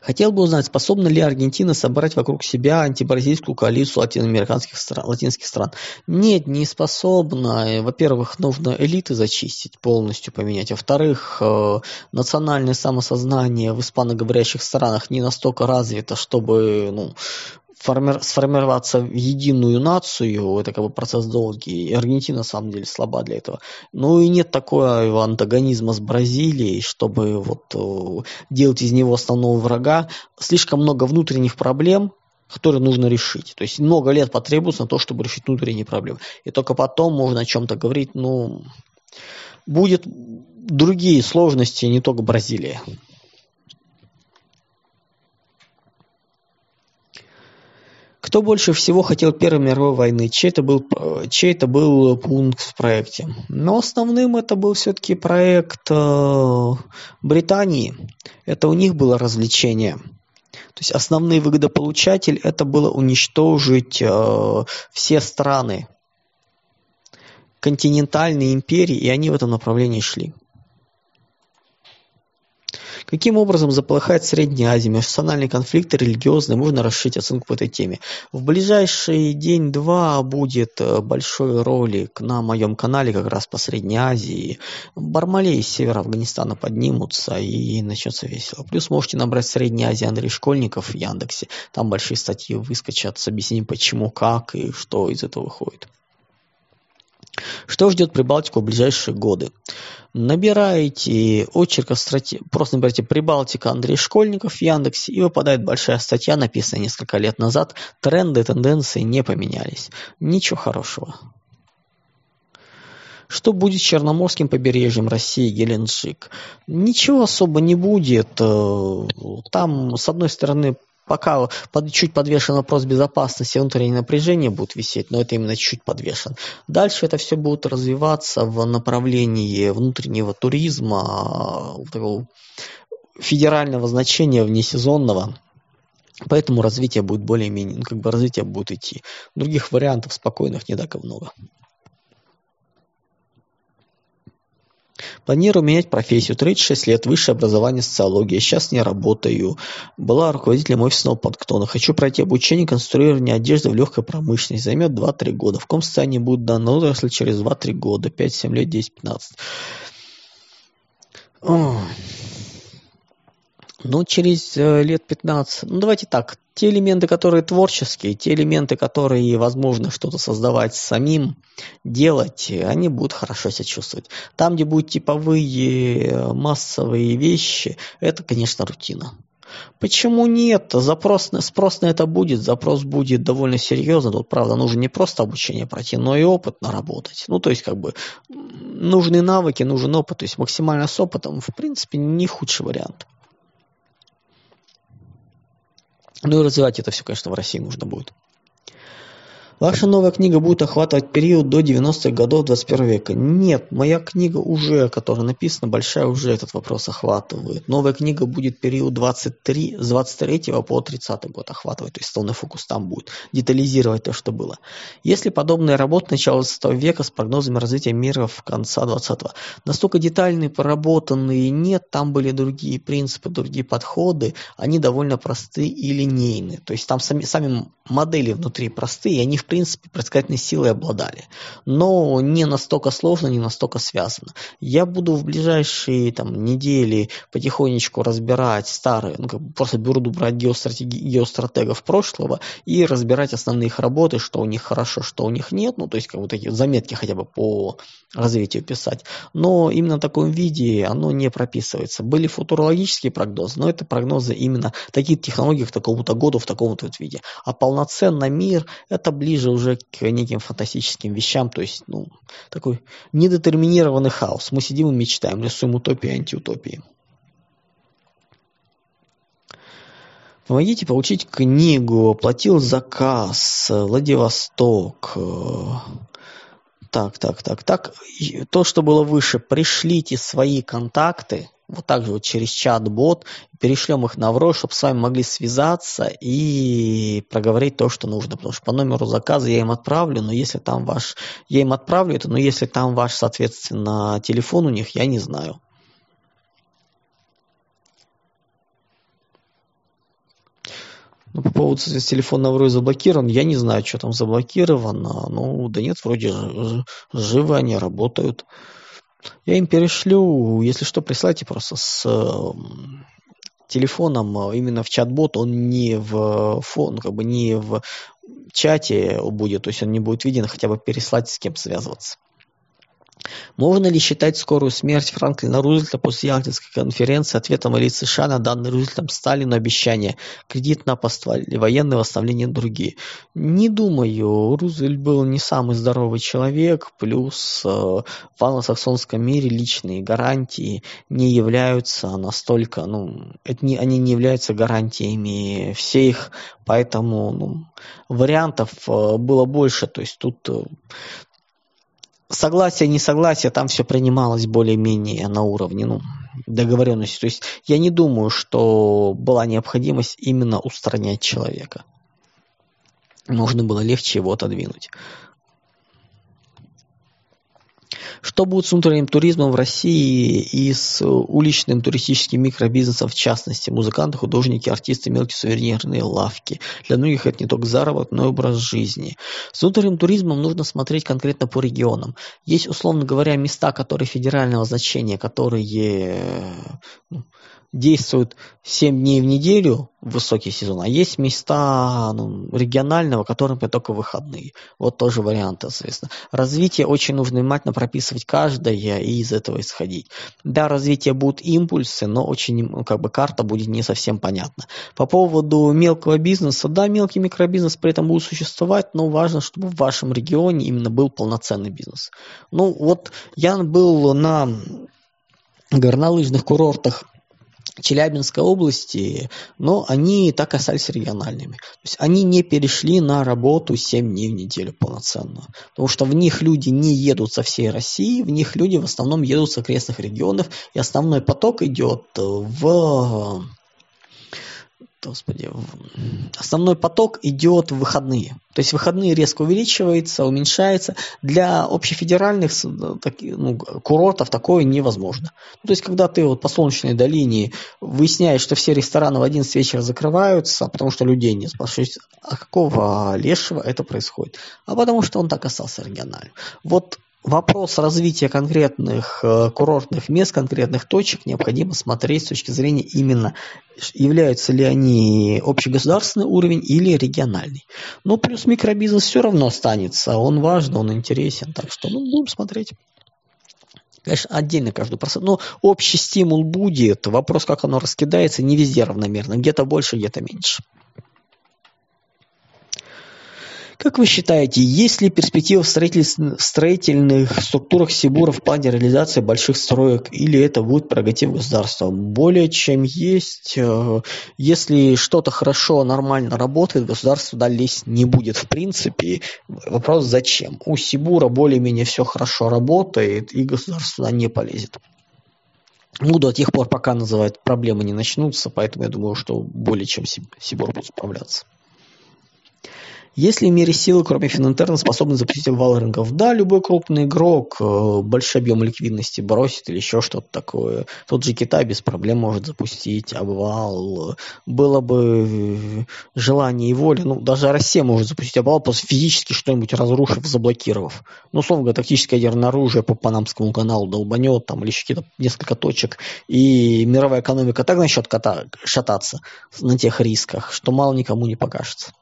Хотел бы узнать, способна ли Аргентина собрать вокруг себя антибразильскую коалицию латиноамериканских стран, латинских стран? Нет, не способна. Во-первых, нужно элиты зачистить, полностью поменять. Во-вторых, э, национальное самосознание в испаноговорящих странах не настолько развито, чтобы ну, форми- сформироваться в единую нацию, это как бы процесс долгий, и Аргентина на самом деле слаба для этого. Ну и нет такого антагонизма с Бразилией, чтобы вот э, делать из него основного врага. Слишком много внутренних проблем, которые нужно решить. То есть много лет потребуется на то, чтобы решить внутренние проблемы. И только потом можно о чем-то говорить, ну, будет другие сложности, не только Бразилия. Кто больше всего хотел Первой мировой войны? Чей это был, чей это был пункт в проекте? Но основным это был все-таки проект э, Британии. Это у них было развлечение. То есть основной выгодополучатель это было уничтожить э, все страны континентальные империи, и они в этом направлении шли. Каким образом заполыхает Средняя Азия, межнациональные конфликты, религиозные, можно расширить оценку по этой теме. В ближайший день-два будет э, большой ролик на моем канале как раз по Средней Азии. Бармалей из севера Афганистана поднимутся и начнется весело. Плюс можете набрать Средняя Азия Андрей Школьников в Яндексе. Там большие статьи выскочат с объяснением почему, как и что из этого выходит. Что ждет Прибалтику в ближайшие годы? Набираете очерк стратег... просто набираете Прибалтика Андрей Школьников в Яндексе, и выпадает большая статья, написанная несколько лет назад. Тренды, тенденции не поменялись. Ничего хорошего. Что будет с Черноморским побережьем России, Геленджик? Ничего особо не будет. Э, там, с одной стороны, пока под, чуть подвешен вопрос безопасности, внутреннее напряжение будет висеть, но это именно чуть подвешен. Дальше это все будет развиваться в направлении внутреннего туризма, такого федерального значения внесезонного. Поэтому развитие будет более-менее, ну, как бы развитие будет идти. Других вариантов спокойных не так и много. Планирую менять профессию. 36 лет, высшее образование, социология. Сейчас не работаю. Была руководителем офисного подктона. Хочу пройти обучение конструирования одежды в легкой промышленности. Займет 2-3 года. В каком состоянии будет данная отрасль через 2-3 года? 5-7 лет, 10-15. Ну, через э, лет 15, ну давайте так, те элементы, которые творческие, те элементы, которые возможно что-то создавать самим, делать, они будут хорошо себя чувствовать. Там, где будут типовые массовые вещи, это, конечно, рутина. Почему нет? Запрос, спрос на это будет, запрос будет довольно серьезный. Тут, правда, нужно не просто обучение пройти, но и опыт наработать. Ну, то есть, как бы, нужны навыки, нужен опыт. То есть, максимально с опытом, в принципе, не худший вариант. Ну и развивать это все, конечно, в России нужно будет. Ваша новая книга будет охватывать период до 90-х годов 21 века. Нет, моя книга уже, которая написана, большая, уже этот вопрос охватывает. Новая книга будет период 23, с 23 по 30 год охватывать, то есть основной фокус там будет, детализировать то, что было. Если подобные работы начала 20 века с прогнозами развития мира в конца 20-го, настолько детальные, проработанные нет, там были другие принципы, другие подходы, они довольно простые и линейные. То есть там сами, сами модели внутри простые, они в принципе, предсказательной силой обладали. Но не настолько сложно, не настолько связано. Я буду в ближайшие там, недели потихонечку разбирать старые, ну, как бы просто буду брать геостратегов прошлого и разбирать основные их работы, что у них хорошо, что у них нет, ну, то есть, как вот такие заметки хотя бы по развитию писать. Но именно в таком виде оно не прописывается. Были футурологические прогнозы, но это прогнозы именно такие технологии к такому-то году в таком-то вот виде. А полноценно мир это ближе уже к неким фантастическим вещам, то есть ну, такой недетерминированный хаос. Мы сидим и мечтаем, рисуем утопии антиутопии. Помогите получить книгу, оплатил заказ, Владивосток. Так, так, так, так. То, что было выше, пришлите свои контакты, вот так же вот через чат-бот, перешлем их на Вро, чтобы с вами могли связаться и проговорить то, что нужно. Потому что по номеру заказа я им отправлю, но если там ваш... Я им отправлю это, но если там ваш, соответственно, телефон у них, я не знаю. Ну, по поводу телефона вроде заблокирован, я не знаю, что там заблокировано. Ну, да нет, вроде живы они, работают. Я им перешлю, если что, присылайте просто с телефоном а, именно в чат-бот, он не в фон, как бы не в чате будет, то есть он не будет виден, хотя бы переслать с кем связываться. Можно ли считать скорую смерть Франклина Рузвельта после Ялтинской конференции ответом элит США на данное Рузвельтом Сталину обещание кредит на поставление, военное восстановление и другие? Не думаю. Рузвельт был не самый здоровый человек, плюс э, в англосаксонском мире личные гарантии не являются настолько, ну, это не, они не являются гарантиями всех, поэтому ну, вариантов э, было больше, то есть тут э, согласие, несогласие, там все принималось более-менее на уровне ну, договоренности. То есть я не думаю, что была необходимость именно устранять человека. Можно было легче его отодвинуть. Что будет с внутренним туризмом в России и с уличным туристическим микробизнесом, в частности, музыканты, художники, артисты, мелкие сувенирные лавки. Для многих это не только заработок, но и образ жизни. С внутренним туризмом нужно смотреть конкретно по регионам. Есть, условно говоря, места, которые федерального значения, которые ну, действуют 7 дней в неделю, высокий сезон, а есть места ну, регионального, которым только выходные. Вот тоже варианты, соответственно. Развитие очень нужно внимательно прописывать каждое и из этого исходить. Да, развитие будут импульсы, но очень, ну, как бы карта будет не совсем понятна. По поводу мелкого бизнеса, да, мелкий микробизнес при этом будет существовать, но важно, чтобы в вашем регионе именно был полноценный бизнес. Ну, вот я был на горнолыжных курортах Челябинской области, но они так остались региональными. То есть они не перешли на работу 7 дней в неделю полноценно. Потому что в них люди не едут со всей России, в них люди в основном едут с окрестных регионов, и основной поток идет в господи, основной поток идет в выходные. То есть выходные резко увеличивается, уменьшается. Для общефедеральных ну, курортов такое невозможно. Ну, то есть когда ты вот по Солнечной долине выясняешь, что все рестораны в 11 вечера закрываются, потому что людей нет, спрашиваешь, а какого лешего это происходит? А потому что он так остался региональным. Вот вопрос развития конкретных э, курортных мест, конкретных точек необходимо смотреть с точки зрения именно, являются ли они общегосударственный уровень или региональный. Но плюс микробизнес все равно останется, он важен, он интересен, так что ну, будем смотреть. Конечно, отдельно каждую процент. Но общий стимул будет. Вопрос, как оно раскидается, не везде равномерно. Где-то больше, где-то меньше. Как вы считаете, есть ли перспектива в строительных структурах Сибура в плане реализации больших строек, или это будет прерогатив государства? Более чем есть. Э, если что-то хорошо, нормально работает, государство туда лезть не будет. В принципе, вопрос зачем? У Сибура более-менее все хорошо работает, и государство туда не полезет. Ну, до тех пор, пока называют проблемы не начнутся, поэтому я думаю, что более чем Сибур будет справляться. Есть ли в мире силы, кроме Финантерна, способны запустить обвал? Да, любой крупный игрок э, большой объем ликвидности бросит или еще что-то такое. Тот же Китай без проблем может запустить обвал. Было бы желание и воля. Ну, даже Россия может запустить обвал, просто физически что-нибудь разрушив, заблокировав. Ну, условно говоря, тактическое ядерное оружие по Панамскому каналу долбанет, там, или еще какие-то несколько точек, и мировая экономика так начнет шататься на тех рисках, что мало никому не покажется.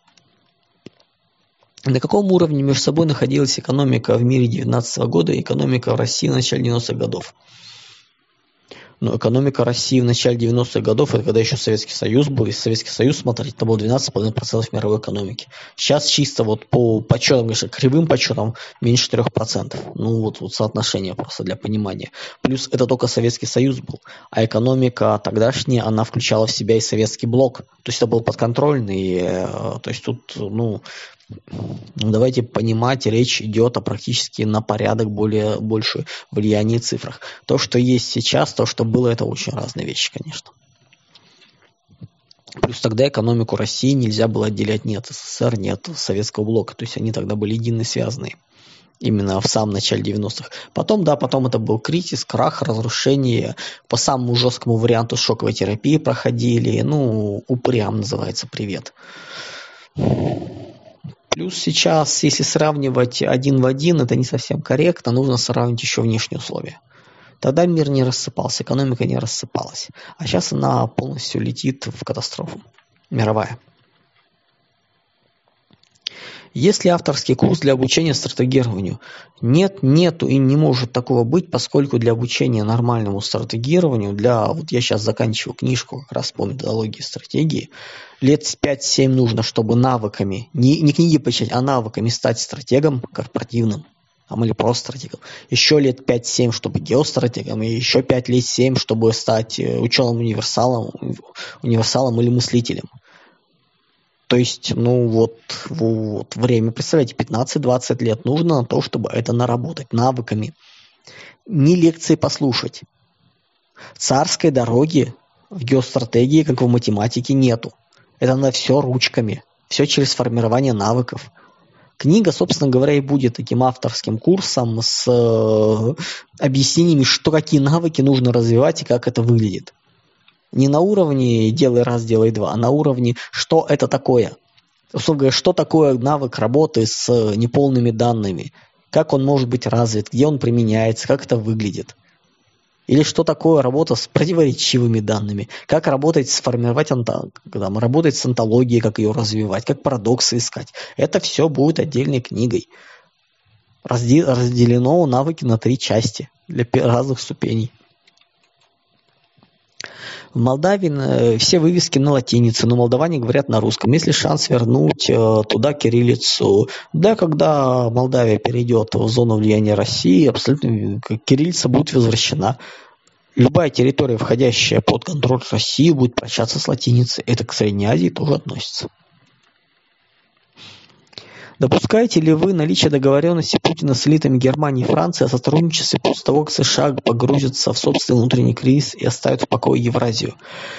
На каком уровне между собой находилась экономика в мире 19 года и экономика в России в начале 90-х годов? Но экономика России в начале 90-х годов, это когда еще Советский Союз был, и Советский Союз, смотрите, это было 12,5% мировой экономики. Сейчас чисто вот по подсчетам, конечно, кривым подсчетам меньше 3%. Ну вот, вот соотношение просто для понимания. Плюс это только Советский Союз был, а экономика тогдашняя, она включала в себя и Советский блок. То есть это был подконтрольный, э, то есть тут, ну, ну, давайте понимать, речь идет о практически на порядок более больше влиянии цифрах. То, что есть сейчас, то, что было, это очень разные вещи, конечно. Плюс тогда экономику России нельзя было отделять ни от СССР, ни от Советского блока. То есть они тогда были едино связаны. Именно в самом начале 90-х. Потом, да, потом это был кризис, крах, разрушение. По самому жесткому варианту шоковой терапии проходили. Ну, упрям называется привет. Плюс сейчас, если сравнивать один в один, это не совсем корректно, нужно сравнить еще внешние условия. Тогда мир не рассыпался, экономика не рассыпалась. А сейчас она полностью летит в катастрофу. Мировая. Есть ли авторский курс для обучения стратегированию? Нет, нету и не может такого быть, поскольку для обучения нормальному стратегированию, для, вот я сейчас заканчиваю книжку как раз по методологии стратегии, лет 5-7 нужно, чтобы навыками, не, не книги почитать, а навыками стать стратегом корпоративным там, или просто стратегом. Еще лет 5-7, чтобы геостратегом, и еще 5 лет 7, чтобы стать э, ученым-универсалом универсалом или мыслителем. То есть, ну вот, вот время, представляете, 15-20 лет нужно на то, чтобы это наработать навыками. Не лекции послушать. Царской дороги в геостратегии, как в математике, нету. Это на все ручками. Все через формирование навыков. Книга, собственно говоря, и будет таким авторским курсом с э, объяснениями, что какие навыки нужно развивать и как это выглядит. Не на уровне делай раз, делай два, а на уровне что это такое. Условно говоря, что такое навык работы с неполными данными, как он может быть развит, где он применяется, как это выглядит. Или что такое работа с противоречивыми данными, как работать, сформировать, там, работать с антологией, как ее развивать, как парадоксы искать. Это все будет отдельной книгой. Разделено навыки на три части для разных ступеней. В Молдавии э, все вывески на латинице, но молдаване говорят на русском. Есть ли шанс вернуть э, туда кириллицу? Да, когда Молдавия перейдет в зону влияния России, абсолютно кириллица будет возвращена. Любая территория, входящая под контроль России, будет прощаться с латиницей. Это к Средней Азии тоже относится. Допускаете ли вы наличие договоренности Путина с элитами Германии и Франции о сотрудничестве после того, как США погрузятся в собственный внутренний кризис и оставят в покое Евразию?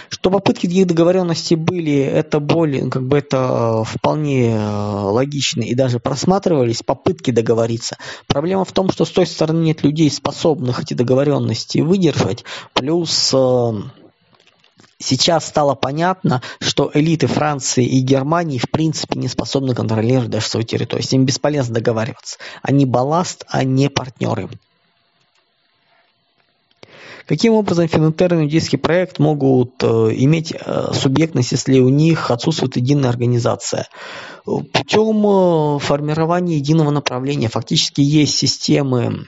Что попытки таких договоренностей были, это более, как бы это вполне э, логично и даже просматривались попытки договориться. Проблема в том, что с той стороны нет людей, способных эти договоренности выдержать, плюс э, Сейчас стало понятно, что элиты Франции и Германии в принципе не способны контролировать даже свою территорию. С ними бесполезно договариваться. Они балласт, а не партнеры. Каким образом Финутер и индийский проект могут э, иметь э, субъектность, если у них отсутствует единая организация? Путем э, формирования единого направления фактически есть системы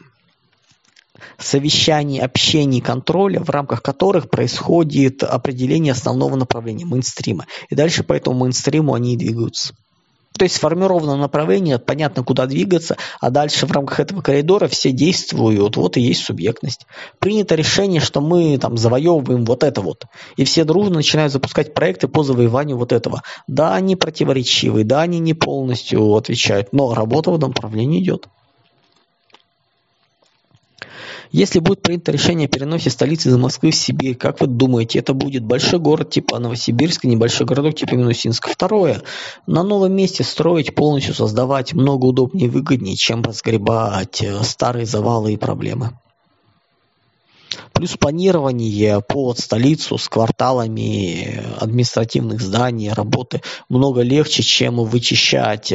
совещаний, общений, контроля, в рамках которых происходит определение основного направления, мейнстрима. И дальше по этому мейнстриму они и двигаются. То есть сформировано направление, понятно, куда двигаться, а дальше в рамках этого коридора все действуют, вот и есть субъектность. Принято решение, что мы там завоевываем вот это вот. И все дружно начинают запускать проекты по завоеванию вот этого. Да, они противоречивые, да, они не полностью отвечают, но работа в этом направлении идет. Если будет принято решение о переносе столицы из Москвы в Сибирь, как вы думаете, это будет большой город типа Новосибирска, небольшой городок типа Минусинск? Второе. На новом месте строить, полностью создавать много удобнее и выгоднее, чем разгребать э, старые завалы и проблемы. Плюс планирование под столицу с кварталами административных зданий, работы много легче, чем вычищать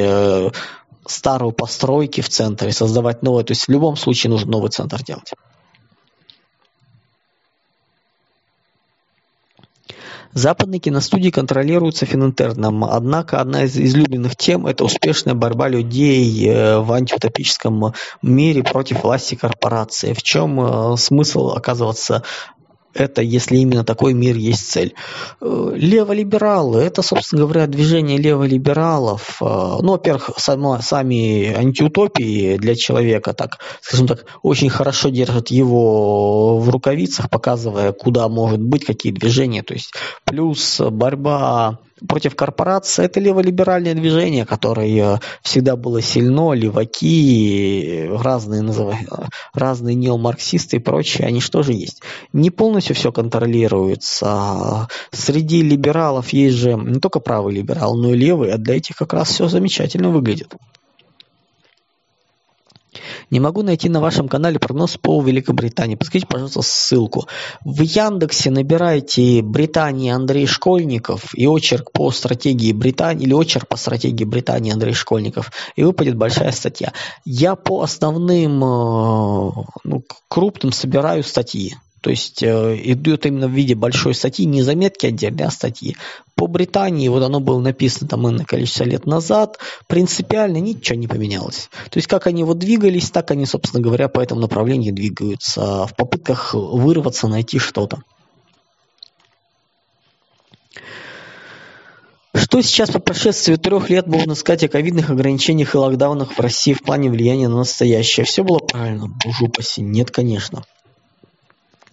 старую постройки в центре, создавать новые. То есть в любом случае нужно новый центр делать. Западные киностудии контролируются Фининтерном, однако одна из излюбленных тем – это успешная борьба людей э, в антиутопическом мире против власти корпорации. В чем э, смысл оказываться это, если именно такой мир есть цель. Э, леволибералы, это, собственно говоря, движение леволибералов. Э, ну, во-первых, само, сами антиутопии для человека, так, скажем так, очень хорошо держат его в рукавицах, показывая, куда может быть, какие движения. То есть, плюс борьба против корпораций это леволиберальное движение, которое всегда было сильно, леваки, разные, разные неомарксисты и прочее, они что же есть. Не полностью все контролируется. Среди либералов есть же не только правый либерал, но и левый, а для этих как раз все замечательно выглядит. Не могу найти на вашем канале прогноз по Великобритании. Подскажите, пожалуйста, ссылку. В Яндексе набирайте Британия Андрей Школьников и очерк по стратегии Британии или очерк по стратегии Британии Андрей Школьников, и выпадет большая статья. Я по основным э, ну, крупным собираю статьи. То есть э, идет именно в виде большой статьи, не заметки отдельные, а статьи. По Британии, вот оно было написано там на количество лет назад, принципиально ничего не поменялось. То есть как они вот двигались, так они, собственно говоря, по этому направлению двигаются, в попытках вырваться, найти что-то. Что сейчас по прошествии трех лет можно сказать о ковидных ограничениях и локдаунах в России в плане влияния на настоящее? Все было правильно? Боже упаси. Нет, конечно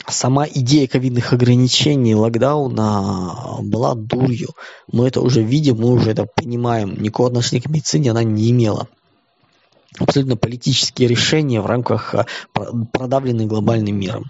сама идея ковидных ограничений, локдауна была дурью. Мы это уже видим, мы уже это понимаем. Никакого отношения к медицине она не имела. Абсолютно политические решения в рамках а, продавленных глобальным миром.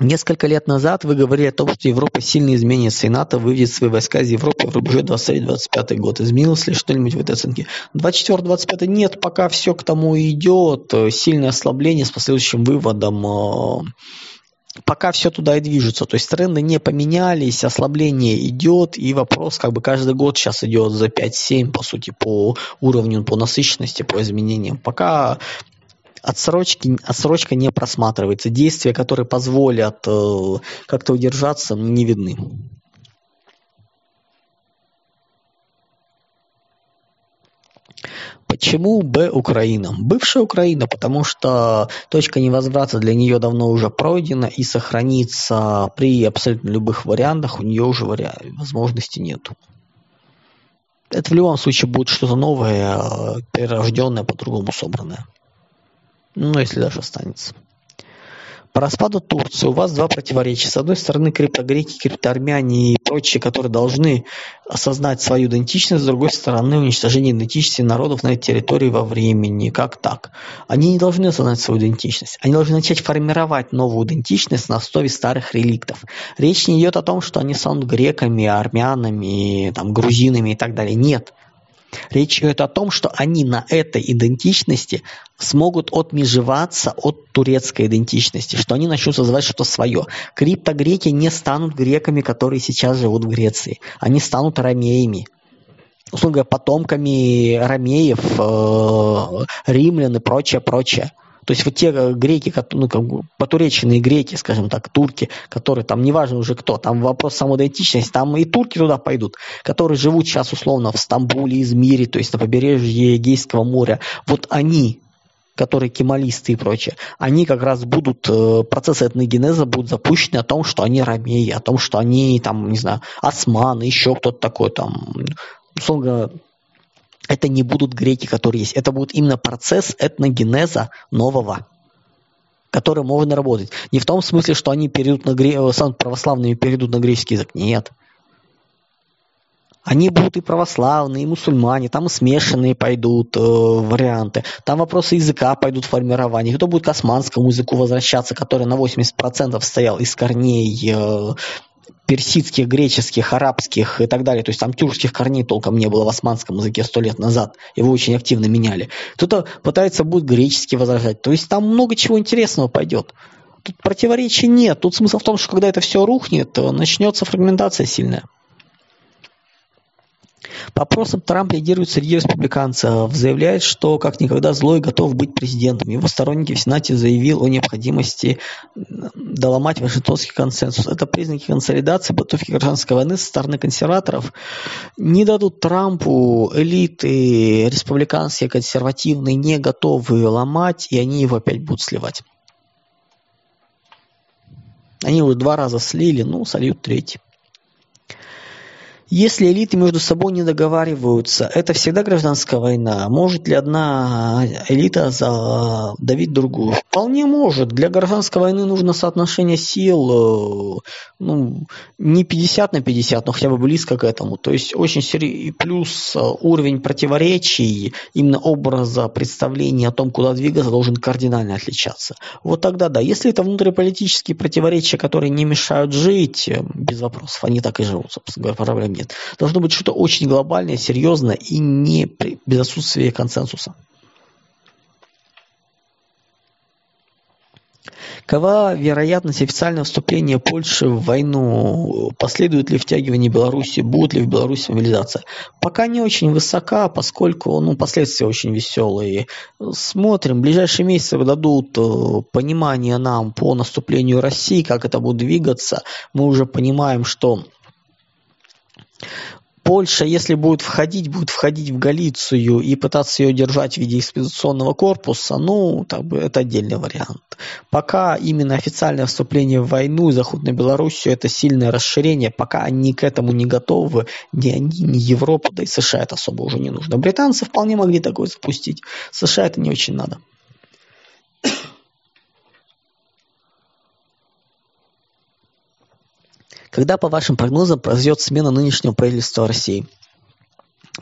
Несколько лет назад вы говорили о том, что Европа сильно изменится, и НАТО выведет свои войска из Европы в рубеже 23-25 год. Изменилось ли что-нибудь в этой оценке? 24-25 нет, пока все к тому идет. Сильное ослабление с последующим выводом э, пока все туда и движется. То есть тренды не поменялись, ослабление идет, и вопрос как бы каждый год сейчас идет за 5-7, по сути, по уровню, по насыщенности, по изменениям. Пока отсрочки, отсрочка не просматривается. Действия, которые позволят э, как-то удержаться, не видны. Почему Б Украина? Бывшая Украина, потому что точка невозврата для нее давно уже пройдена и сохранится при абсолютно любых вариантах, у нее уже возможности нет. Это в любом случае будет что-то новое, э, перерожденное, по-другому собранное ну, если даже останется. По распаду Турции у вас два противоречия. С одной стороны, криптогреки, криптоармяне и прочие, которые должны осознать свою идентичность, с другой стороны, уничтожение идентичности народов на этой территории во времени. Как так? Они не должны осознать свою идентичность. Они должны начать формировать новую идентичность на основе старых реликтов. Речь не идет о том, что они станут греками, армянами, там, грузинами и так далее. Нет. Речь идет о том, что они на этой идентичности смогут отмежеваться от турецкой идентичности, что они начнут создавать что-то свое. Криптогреки не станут греками, которые сейчас живут в Греции. Они станут ромеями условно говоря, потомками ромеев, э, римлян и прочее, прочее. То есть вот те э, греки, ну, как бы, потуреченные греки, скажем так, турки, которые там, неважно уже кто, там вопрос самоидентичности, там и турки туда пойдут, которые живут сейчас условно в Стамбуле, Измире, то есть на побережье Егейского моря, вот они которые кемалисты и прочее, они как раз будут, э, процессы этногенеза будут запущены о том, что они ромеи, о том, что они, там, не знаю, османы, еще кто-то такой, там, условно это не будут греки, которые есть. Это будет именно процесс этногенеза нового, который можно работать. Не в том смысле, что они перейдут на гре... Э, православными перейдут на греческий язык. Нет. Они будут и православные, и мусульмане, там смешанные пойдут э, варианты. Там вопросы языка пойдут в формирование. Кто будет к османскому языку возвращаться, который на 80% стоял из корней э, персидских, греческих, арабских и так далее. То есть там тюркских корней толком не было в османском языке сто лет назад. Его очень активно меняли. Кто-то пытается будет греческий возражать. То есть там много чего интересного пойдет. Тут противоречий нет. Тут смысл в том, что когда это все рухнет, начнется фрагментация сильная. По опросам Трамп лидирует среди республиканцев, заявляет, что как никогда злой готов быть президентом. Его сторонники в Сенате заявил о необходимости доломать Вашингтонский консенсус. Это признаки консолидации, подготовки гражданской войны со стороны консерваторов. Не дадут Трампу элиты республиканские, консервативные, не готовы ломать, и они его опять будут сливать. Они уже два раза слили, ну, сольют третий. Если элиты между собой не договариваются, это всегда гражданская война. Может ли одна элита задавить другую? Вполне может. Для гражданской войны нужно соотношение сил э, ну, не 50 на 50, но хотя бы близко к этому. То есть очень серьезный плюс э, уровень противоречий, именно образа представления о том, куда двигаться, должен кардинально отличаться. Вот тогда да. Если это внутриполитические противоречия, которые не мешают жить, э, без вопросов, они так и живут, собственно говоря, проблем нет. Должно быть что-то очень глобальное, серьезное и не без отсутствия консенсуса. Какова вероятность официального вступления Польши в войну? Последует ли втягивание Беларуси? Будет ли в Беларуси мобилизация? Пока не очень высока, поскольку ну, последствия очень веселые. Смотрим. Ближайшие месяцы дадут э, понимание нам по наступлению России, как это будет двигаться. Мы уже понимаем, что Польша, если будет входить, будет входить в Галицию и пытаться ее держать в виде экспедиционного корпуса, ну, так бы, это отдельный вариант. Пока именно официальное вступление в войну и на Белоруссию – это сильное расширение, пока они к этому не готовы, ни они, ни Европа, да и США это особо уже не нужно. Британцы вполне могли такое запустить, США это не очень надо. Когда, по вашим прогнозам, произойдет смена нынешнего правительства России?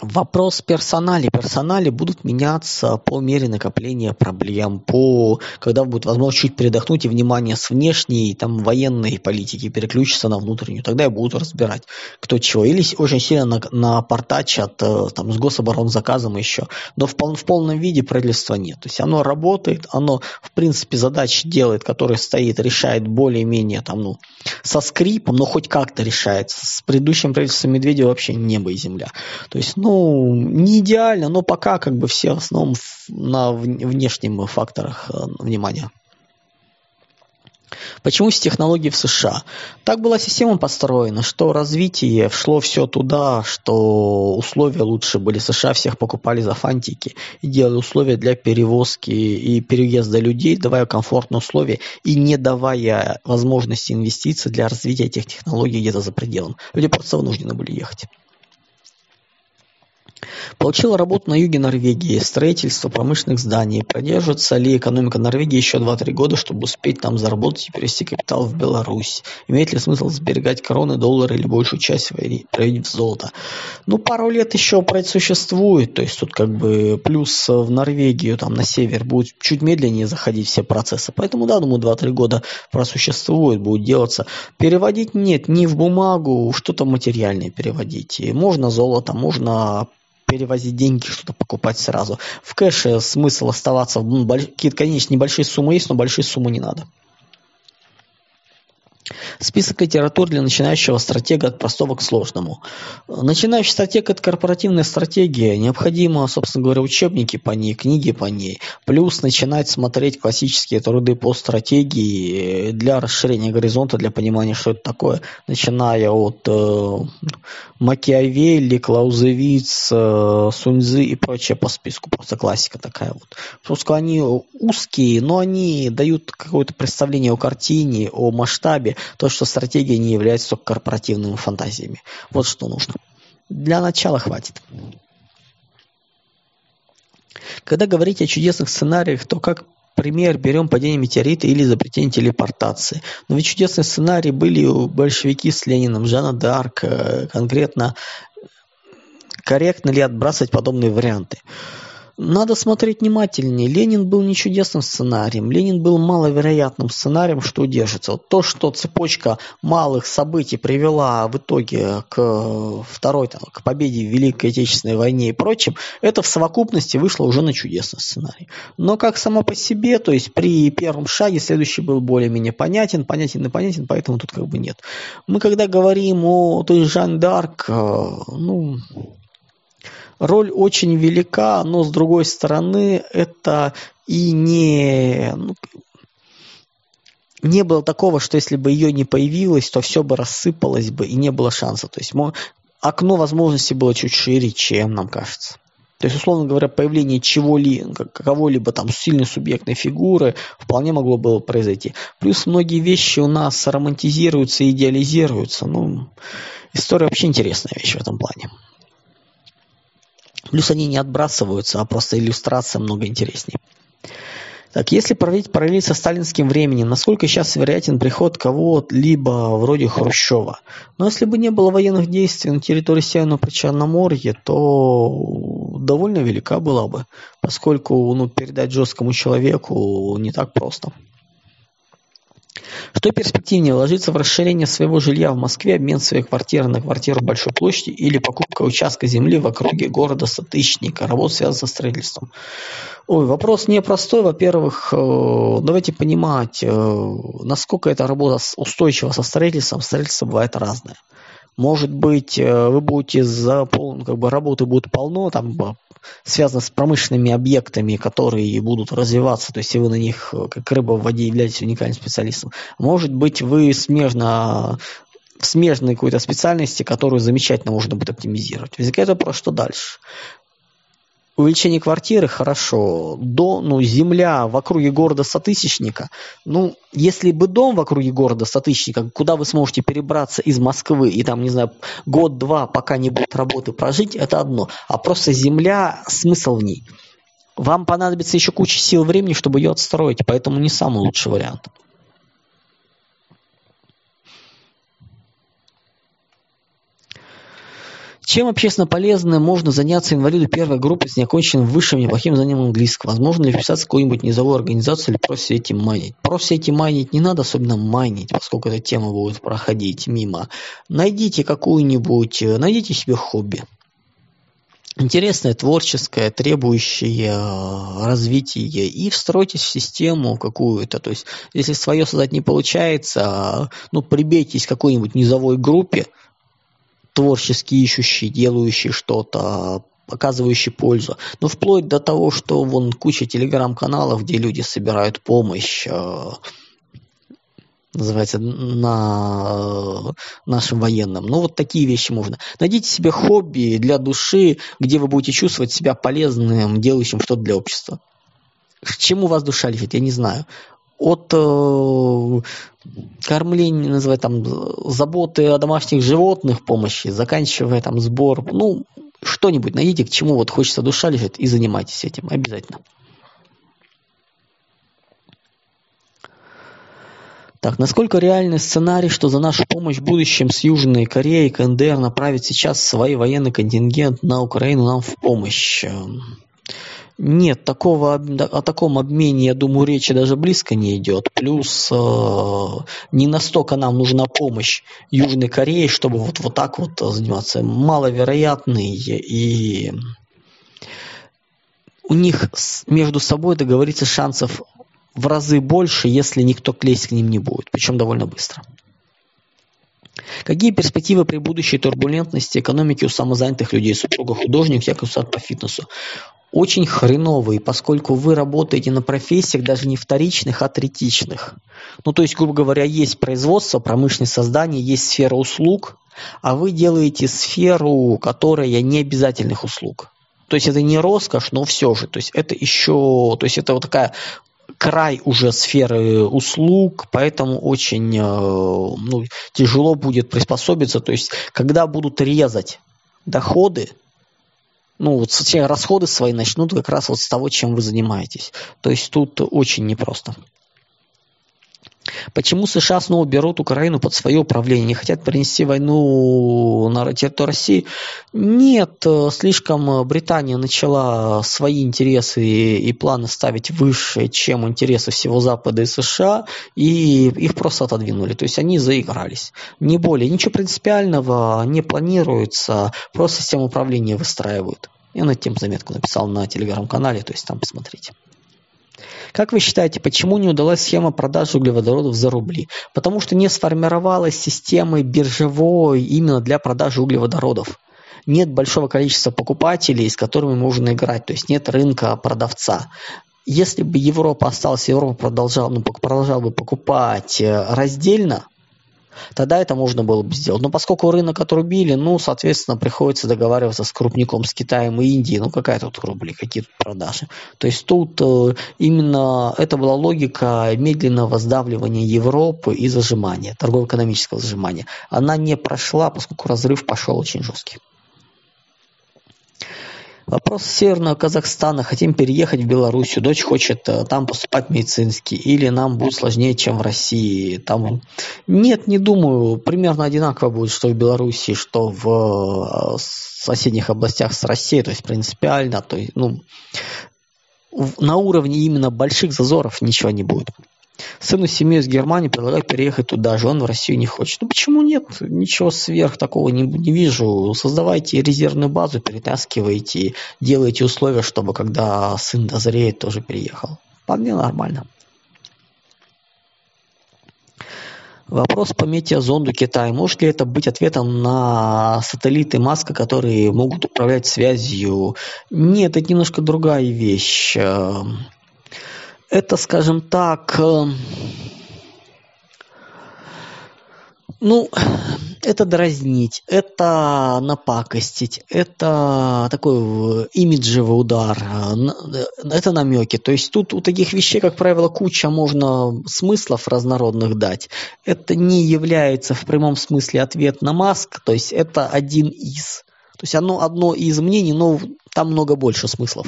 Вопрос персонали. Персонали будут меняться по мере накопления проблем, по когда будет возможность чуть передохнуть и внимание с внешней там, военной политики переключится на внутреннюю. Тогда я буду разбирать, кто чего. Или очень сильно на, напортачат э, там, с гособоронзаказом еще. Но в, пол, в полном виде правительства нет. То есть оно работает, оно в принципе задачи делает, которые стоит, решает более-менее там, ну, со скрипом, но хоть как-то решается. С предыдущим правительством Медведева вообще небо и земля. То есть ну, не идеально, но пока как бы все в основном на внешних факторах э, внимания. Почему все технологии в США? Так была система построена, что развитие шло все туда, что условия лучше были. США всех покупали за фантики и делали условия для перевозки и переезда людей, давая комфортные условия и не давая возможности инвестиций для развития этих технологий где-то за пределом. Люди просто вынуждены были ехать. Получила работу на юге Норвегии, строительство промышленных зданий. Продержится ли экономика Норвегии еще 2-3 года, чтобы успеть там заработать и перевести капитал в Беларусь? Имеет ли смысл сберегать короны, доллары или большую часть проводить в золото? Ну, пару лет еще существует, то есть тут как бы плюс в Норвегию, там на север, будет чуть медленнее заходить все процессы. Поэтому, да, думаю, 2-3 года просуществует, будет делаться. Переводить нет, не в бумагу, что-то материальное переводить. Можно золото, можно перевозить деньги, что-то покупать сразу. В кэше смысл оставаться, ну, какие-то, конечно, небольшие суммы есть, но большие суммы не надо. Список литератур для начинающего стратега от простого к сложному. Начинающий стратег – это корпоративная стратегия. Необходимо, собственно говоря, учебники по ней, книги по ней. Плюс начинать смотреть классические труды по стратегии для расширения горизонта, для понимания, что это такое, начиная от э, Макиавелли, Клаузевиц, э, Суньзы и прочее по списку. Просто классика такая вот. Просто они узкие, но они дают какое-то представление о картине, о масштабе, то, что стратегия не является только корпоративными фантазиями. Вот что нужно. Для начала хватит. Когда говорить о чудесных сценариях, то как пример берем падение метеорита или изобретение телепортации. Но ведь чудесные сценарии были у большевики с Лениным, Жанна Дарк, э, конкретно корректно ли отбрасывать подобные варианты? Надо смотреть внимательнее. Ленин был не чудесным сценарием. Ленин был маловероятным сценарием, что удержится. Вот то, что цепочка малых событий привела в итоге к второй, там, к победе в Великой Отечественной войне и прочем, это в совокупности вышло уже на чудесный сценарий. Но как само по себе, то есть при первом шаге следующий был более-менее понятен, понятен и понятен, поэтому тут как бы нет. Мы когда говорим о той Жан Д'Арк, э, ну, роль очень велика, но с другой стороны это и не... Ну, не было такого, что если бы ее не появилось, то все бы рассыпалось бы и не было шанса. То есть окно возможностей было чуть шире, чем нам кажется. То есть, условно говоря, появление чего-либо, кого-либо там сильной субъектной фигуры вполне могло было произойти. Плюс многие вещи у нас романтизируются, идеализируются. Ну, история вообще интересная вещь в этом плане. Плюс они не отбрасываются, а просто иллюстрация много интереснее. Так, если проводить параллель со сталинским временем, насколько сейчас вероятен приход кого-либо вроде Хрущева? Но если бы не было военных действий на территории Северного Причерноморья, то довольно велика была бы, поскольку ну, передать жесткому человеку не так просто. Что перспективнее, вложиться в расширение своего жилья в Москве, обмен своей квартиры на квартиру большой площади или покупка участка земли в округе города Сатычника, работа связана со строительством? Ой, вопрос непростой. Во-первых, э, давайте понимать, э, насколько эта работа устойчива со строительством. Строительство бывает разное. Может быть, э, вы будете за пол, как бы работы будет полно, там связано с промышленными объектами, которые будут развиваться, то есть вы на них, как рыба в воде, являетесь уникальным специалистом. Может быть, вы смежно в смежной какой-то специальности, которую замечательно можно будет оптимизировать. Возникает вопрос, что дальше? Увеличение квартиры хорошо, до, ну, земля в округе города Сотысячника, ну, если бы дом в округе города Сотысячника, куда вы сможете перебраться из Москвы и там, не знаю, год-два, пока не будет работы прожить, это одно, а просто земля, смысл в ней. Вам понадобится еще куча сил времени, чтобы ее отстроить, поэтому не самый лучший вариант. Чем общественно полезным можно заняться инвалиду первой группы с неоконченным высшим неплохим знанием английского? Возможно ли вписаться в какую-нибудь низовую организацию или просто эти майнить? Просто эти майнить не надо, особенно майнить, поскольку эта тема будет проходить мимо. Найдите какую-нибудь, найдите себе хобби. Интересное, творческое, требующее развития и встройтесь в систему какую-то. То есть, если свое создать не получается, ну, прибейтесь к какой-нибудь низовой группе, творчески ищущий, делающий что-то, оказывающий пользу. Но вплоть до того, что вон куча телеграм-каналов, где люди собирают помощь, э, называется, на нашим военным. Ну, вот такие вещи можно. Найдите себе хобби для души, где вы будете чувствовать себя полезным, делающим что-то для общества. К чему вас душа лежит, я не знаю от э, кормления, называть там, заботы о домашних животных помощи, заканчивая там сбор, ну, что-нибудь найдите, к чему вот хочется душа лежит, и занимайтесь этим обязательно. Так, насколько реальный сценарий, что за нашу помощь в будущем с Южной Кореей КНДР направит сейчас свой военный контингент на Украину нам в помощь? Нет, такого, о таком обмене, я думаю, речи даже близко не идет. Плюс э, не настолько нам нужна помощь Южной Корее, чтобы вот, вот так вот заниматься. Маловероятный и у них между собой договориться шансов в разы больше, если никто клеить к ним не будет, причем довольно быстро. Какие перспективы при будущей турбулентности экономики у самозанятых людей, супруга художник, я консультант по фитнесу? очень хреновые, поскольку вы работаете на профессиях даже не вторичных, а третичных. Ну, то есть, грубо говоря, есть производство, промышленное создание, есть сфера услуг, а вы делаете сферу, которая не обязательных услуг. То есть это не роскошь, но все же. То есть это еще, то есть это вот такая край уже сферы услуг, поэтому очень э, ну, тяжело будет приспособиться. То есть когда будут резать доходы, ну, вот все расходы свои начнут как раз вот с того, чем вы занимаетесь. То есть тут очень непросто. Почему США снова берут Украину под свое управление? Не хотят принести войну на территорию России? Нет, слишком Британия начала свои интересы и планы ставить выше, чем интересы всего Запада и США, и их просто отодвинули. То есть они заигрались. Не более. Ничего принципиального не планируется, просто систему управления выстраивают. Я над тем заметку написал на телеграм-канале, то есть там посмотрите. Как вы считаете, почему не удалась схема продажи углеводородов за рубли? Потому что не сформировалась системы биржевой именно для продажи углеводородов. Нет большого количества покупателей, с которыми можно играть, то есть нет рынка продавца. Если бы Европа осталась, Европа продолжала, ну, продолжала бы покупать э, раздельно, тогда это можно было бы сделать. Но поскольку рынок отрубили, ну, соответственно, приходится договариваться с крупником, с Китаем и Индией. Ну, какая тут рубли, какие тут продажи. То есть тут э, именно это была логика медленного сдавливания Европы и зажимания, торгово-экономического зажимания. Она не прошла, поскольку разрыв пошел очень жесткий. Вопрос Северного Казахстана. Хотим переехать в Белоруссию. Дочь хочет э, там поступать медицинский. Или нам будет сложнее, чем в России. Там... Нет, не думаю. Примерно одинаково будет, что в Белоруссии, что в э, соседних областях с Россией. То есть принципиально. То есть, ну, на уровне именно больших зазоров ничего не будет. Сыну семьи из Германии предлагают переехать туда же, он в Россию не хочет. Ну почему нет? Ничего сверх такого не, не вижу. Создавайте резервную базу, перетаскивайте, делайте условия, чтобы когда сын дозреет, тоже переехал. Вполне нормально. Вопрос по метеозонду Китая. Может ли это быть ответом на сателлиты Маска, которые могут управлять связью? Нет, это немножко другая вещь это, скажем так, э, ну, это дразнить, это напакостить, это такой имиджевый удар, э, это намеки. То есть тут у таких вещей, как правило, куча можно смыслов разнородных дать. Это не является в прямом смысле ответ на Маск, то есть это один из. То есть оно одно из мнений, но там много больше смыслов.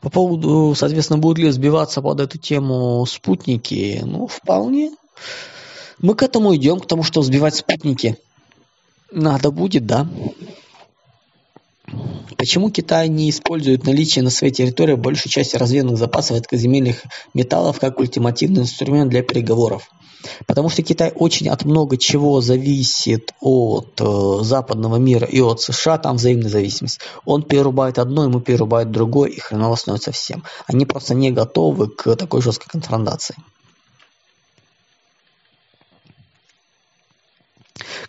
По поводу, соответственно, будут ли сбиваться под эту тему спутники, ну, вполне. Мы к этому идем, к тому, что сбивать спутники надо будет, да. Почему Китай не использует наличие на своей территории большей части разведанных запасов редкоземельных металлов как ультимативный инструмент для переговоров? Потому что Китай очень от много чего зависит от э, западного мира и от США, там взаимная зависимость. Он перерубает одно, ему перерубает другое, и хреново становится всем. Они просто не готовы к такой жесткой конфронтации.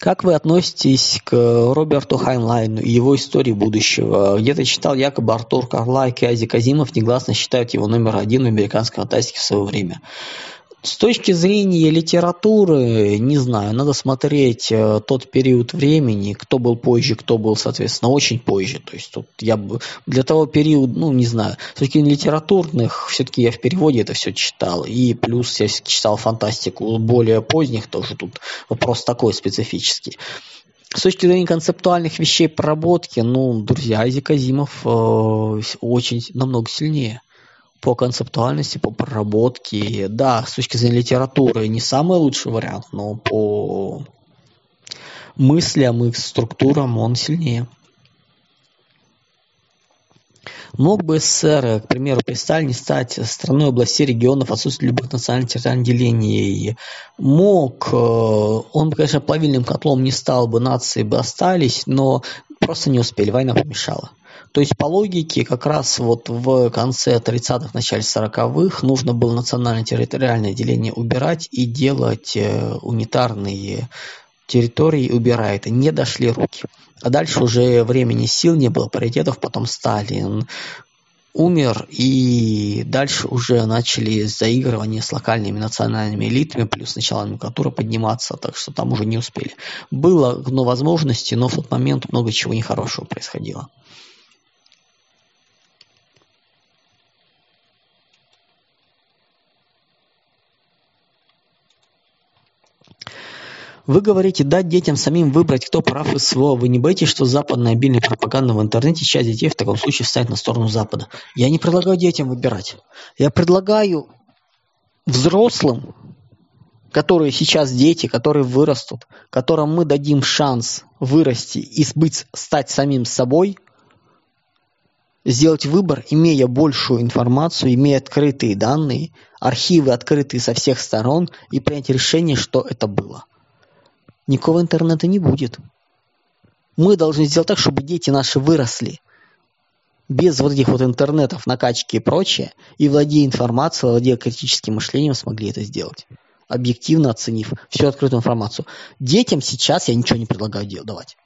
Как вы относитесь к Роберту Хайнлайну и его истории будущего? Где-то читал, якобы Артур Карлайк и Ази Казимов негласно считают его номер один в американской фантастике в свое время. С точки зрения литературы, не знаю, надо смотреть э, тот период времени, кто был позже, кто был, соответственно, очень позже. То есть тут я бы для того периода, ну, не знаю, с точки зрения литературных, все-таки я в переводе это все читал. И плюс я читал фантастику более поздних тоже тут вопрос такой специфический. С точки зрения концептуальных вещей проработки, ну, друзья, Айзек Азимов э, очень намного сильнее по концептуальности, по проработке. Да, с точки зрения литературы не самый лучший вариант, но по мыслям и структурам он сильнее. Мог бы СССР, к примеру, при Сталине стать страной областей регионов отсутствия любых национальных территориальных делений? Мог. Э, он конечно, плавильным котлом не стал бы, нации бы остались, но просто не успели, война помешала. То есть по логике как раз вот в конце 30-х, начале 40-х нужно было национально-территориальное деление убирать и делать э, унитарные территории, убирая это. Не дошли руки. А дальше уже времени сил не было, паритетов, потом Сталин умер, и дальше уже начали заигрывания с локальными национальными элитами, плюс начала номенклатура подниматься, так что там уже не успели. Было но возможности, но в тот момент много чего нехорошего происходило. Вы говорите дать детям самим выбрать, кто прав и СВО. Вы не боитесь, что западная обильная пропаганда в интернете часть детей в таком случае встанет на сторону Запада? Я не предлагаю детям выбирать. Я предлагаю взрослым, которые сейчас дети, которые вырастут, которым мы дадим шанс вырасти и быть, стать самим собой, сделать выбор, имея большую информацию, имея открытые данные, архивы открытые со всех сторон и принять решение, что это было. Никакого интернета не будет. Мы должны сделать так, чтобы дети наши выросли без вот этих вот интернетов, накачки и прочее, и владея информацией, владея критическим мышлением, смогли это сделать объективно оценив всю открытую информацию. Детям сейчас я ничего не предлагаю делать, давать.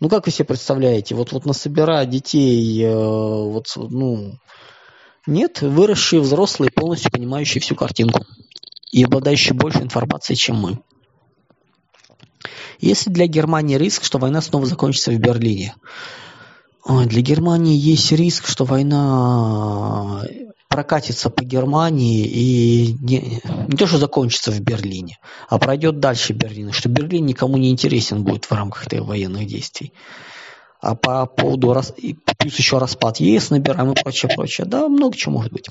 Ну, как вы себе представляете, вот, вот насобирать детей, э, вот, ну, нет, выросшие взрослые, полностью понимающие всю картинку и обладающие больше информацией, чем мы. Если для Германии риск, что война снова закончится в Берлине? Для Германии есть риск, что война прокатится по Германии и не, не то, что закончится в Берлине, а пройдет дальше Берлина, что Берлин никому не интересен будет в рамках этих военных действий. А по поводу, плюс еще распад ЕС набираем и прочее, прочее, да, много чего может быть.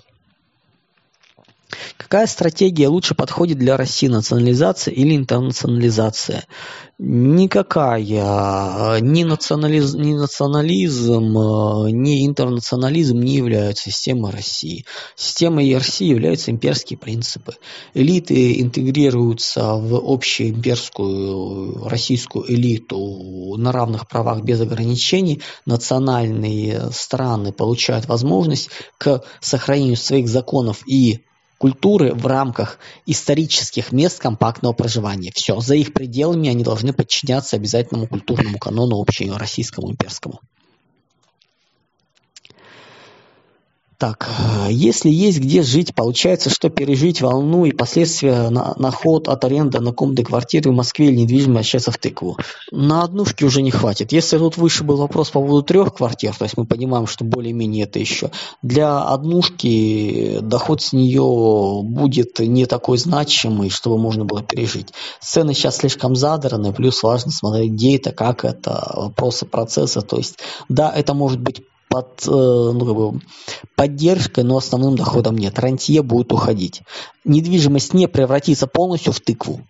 Какая стратегия лучше подходит для России, национализация или интернационализация? Никакая. Ни, национализ... ни национализм, ни интернационализм не являются системой России. Системой России являются имперские принципы. Элиты интегрируются в общую имперскую российскую элиту на равных правах без ограничений. Национальные страны получают возможность к сохранению своих законов и культуры в рамках исторических мест компактного проживания. Все, за их пределами они должны подчиняться обязательному культурному канону общему российскому имперскому. Так, если есть где жить, получается, что пережить волну и последствия на, на ход от аренды на комнаты квартиры в Москве или недвижимость сейчас в тыкву. На однушке уже не хватит. Если тут выше был вопрос по поводу трех квартир, то есть мы понимаем, что более-менее это еще, для однушки доход с нее будет не такой значимый, чтобы можно было пережить. Цены сейчас слишком задраны, плюс важно смотреть, где это, как это, вопросы процесса. То есть, да, это может быть под э, ну, как бы, поддержкой, но основным доходом нет. Рантье будет уходить. Недвижимость не превратится полностью в тыкву.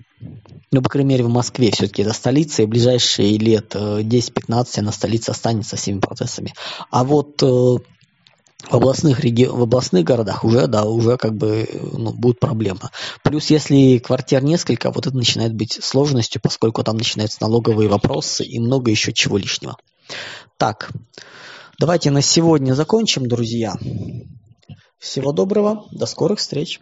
Ну, по крайней мере, в Москве все-таки это столица, и в ближайшие лет 10-15 э, она столица останется всеми процессами. А вот э, в областных, реги... в областных городах уже, да, уже как бы ну, будет проблема. Плюс, если квартир несколько, вот это начинает быть сложностью, поскольку там начинаются налоговые вопросы и много еще чего лишнего. Так, Давайте на сегодня закончим, друзья. Всего доброго, до скорых встреч.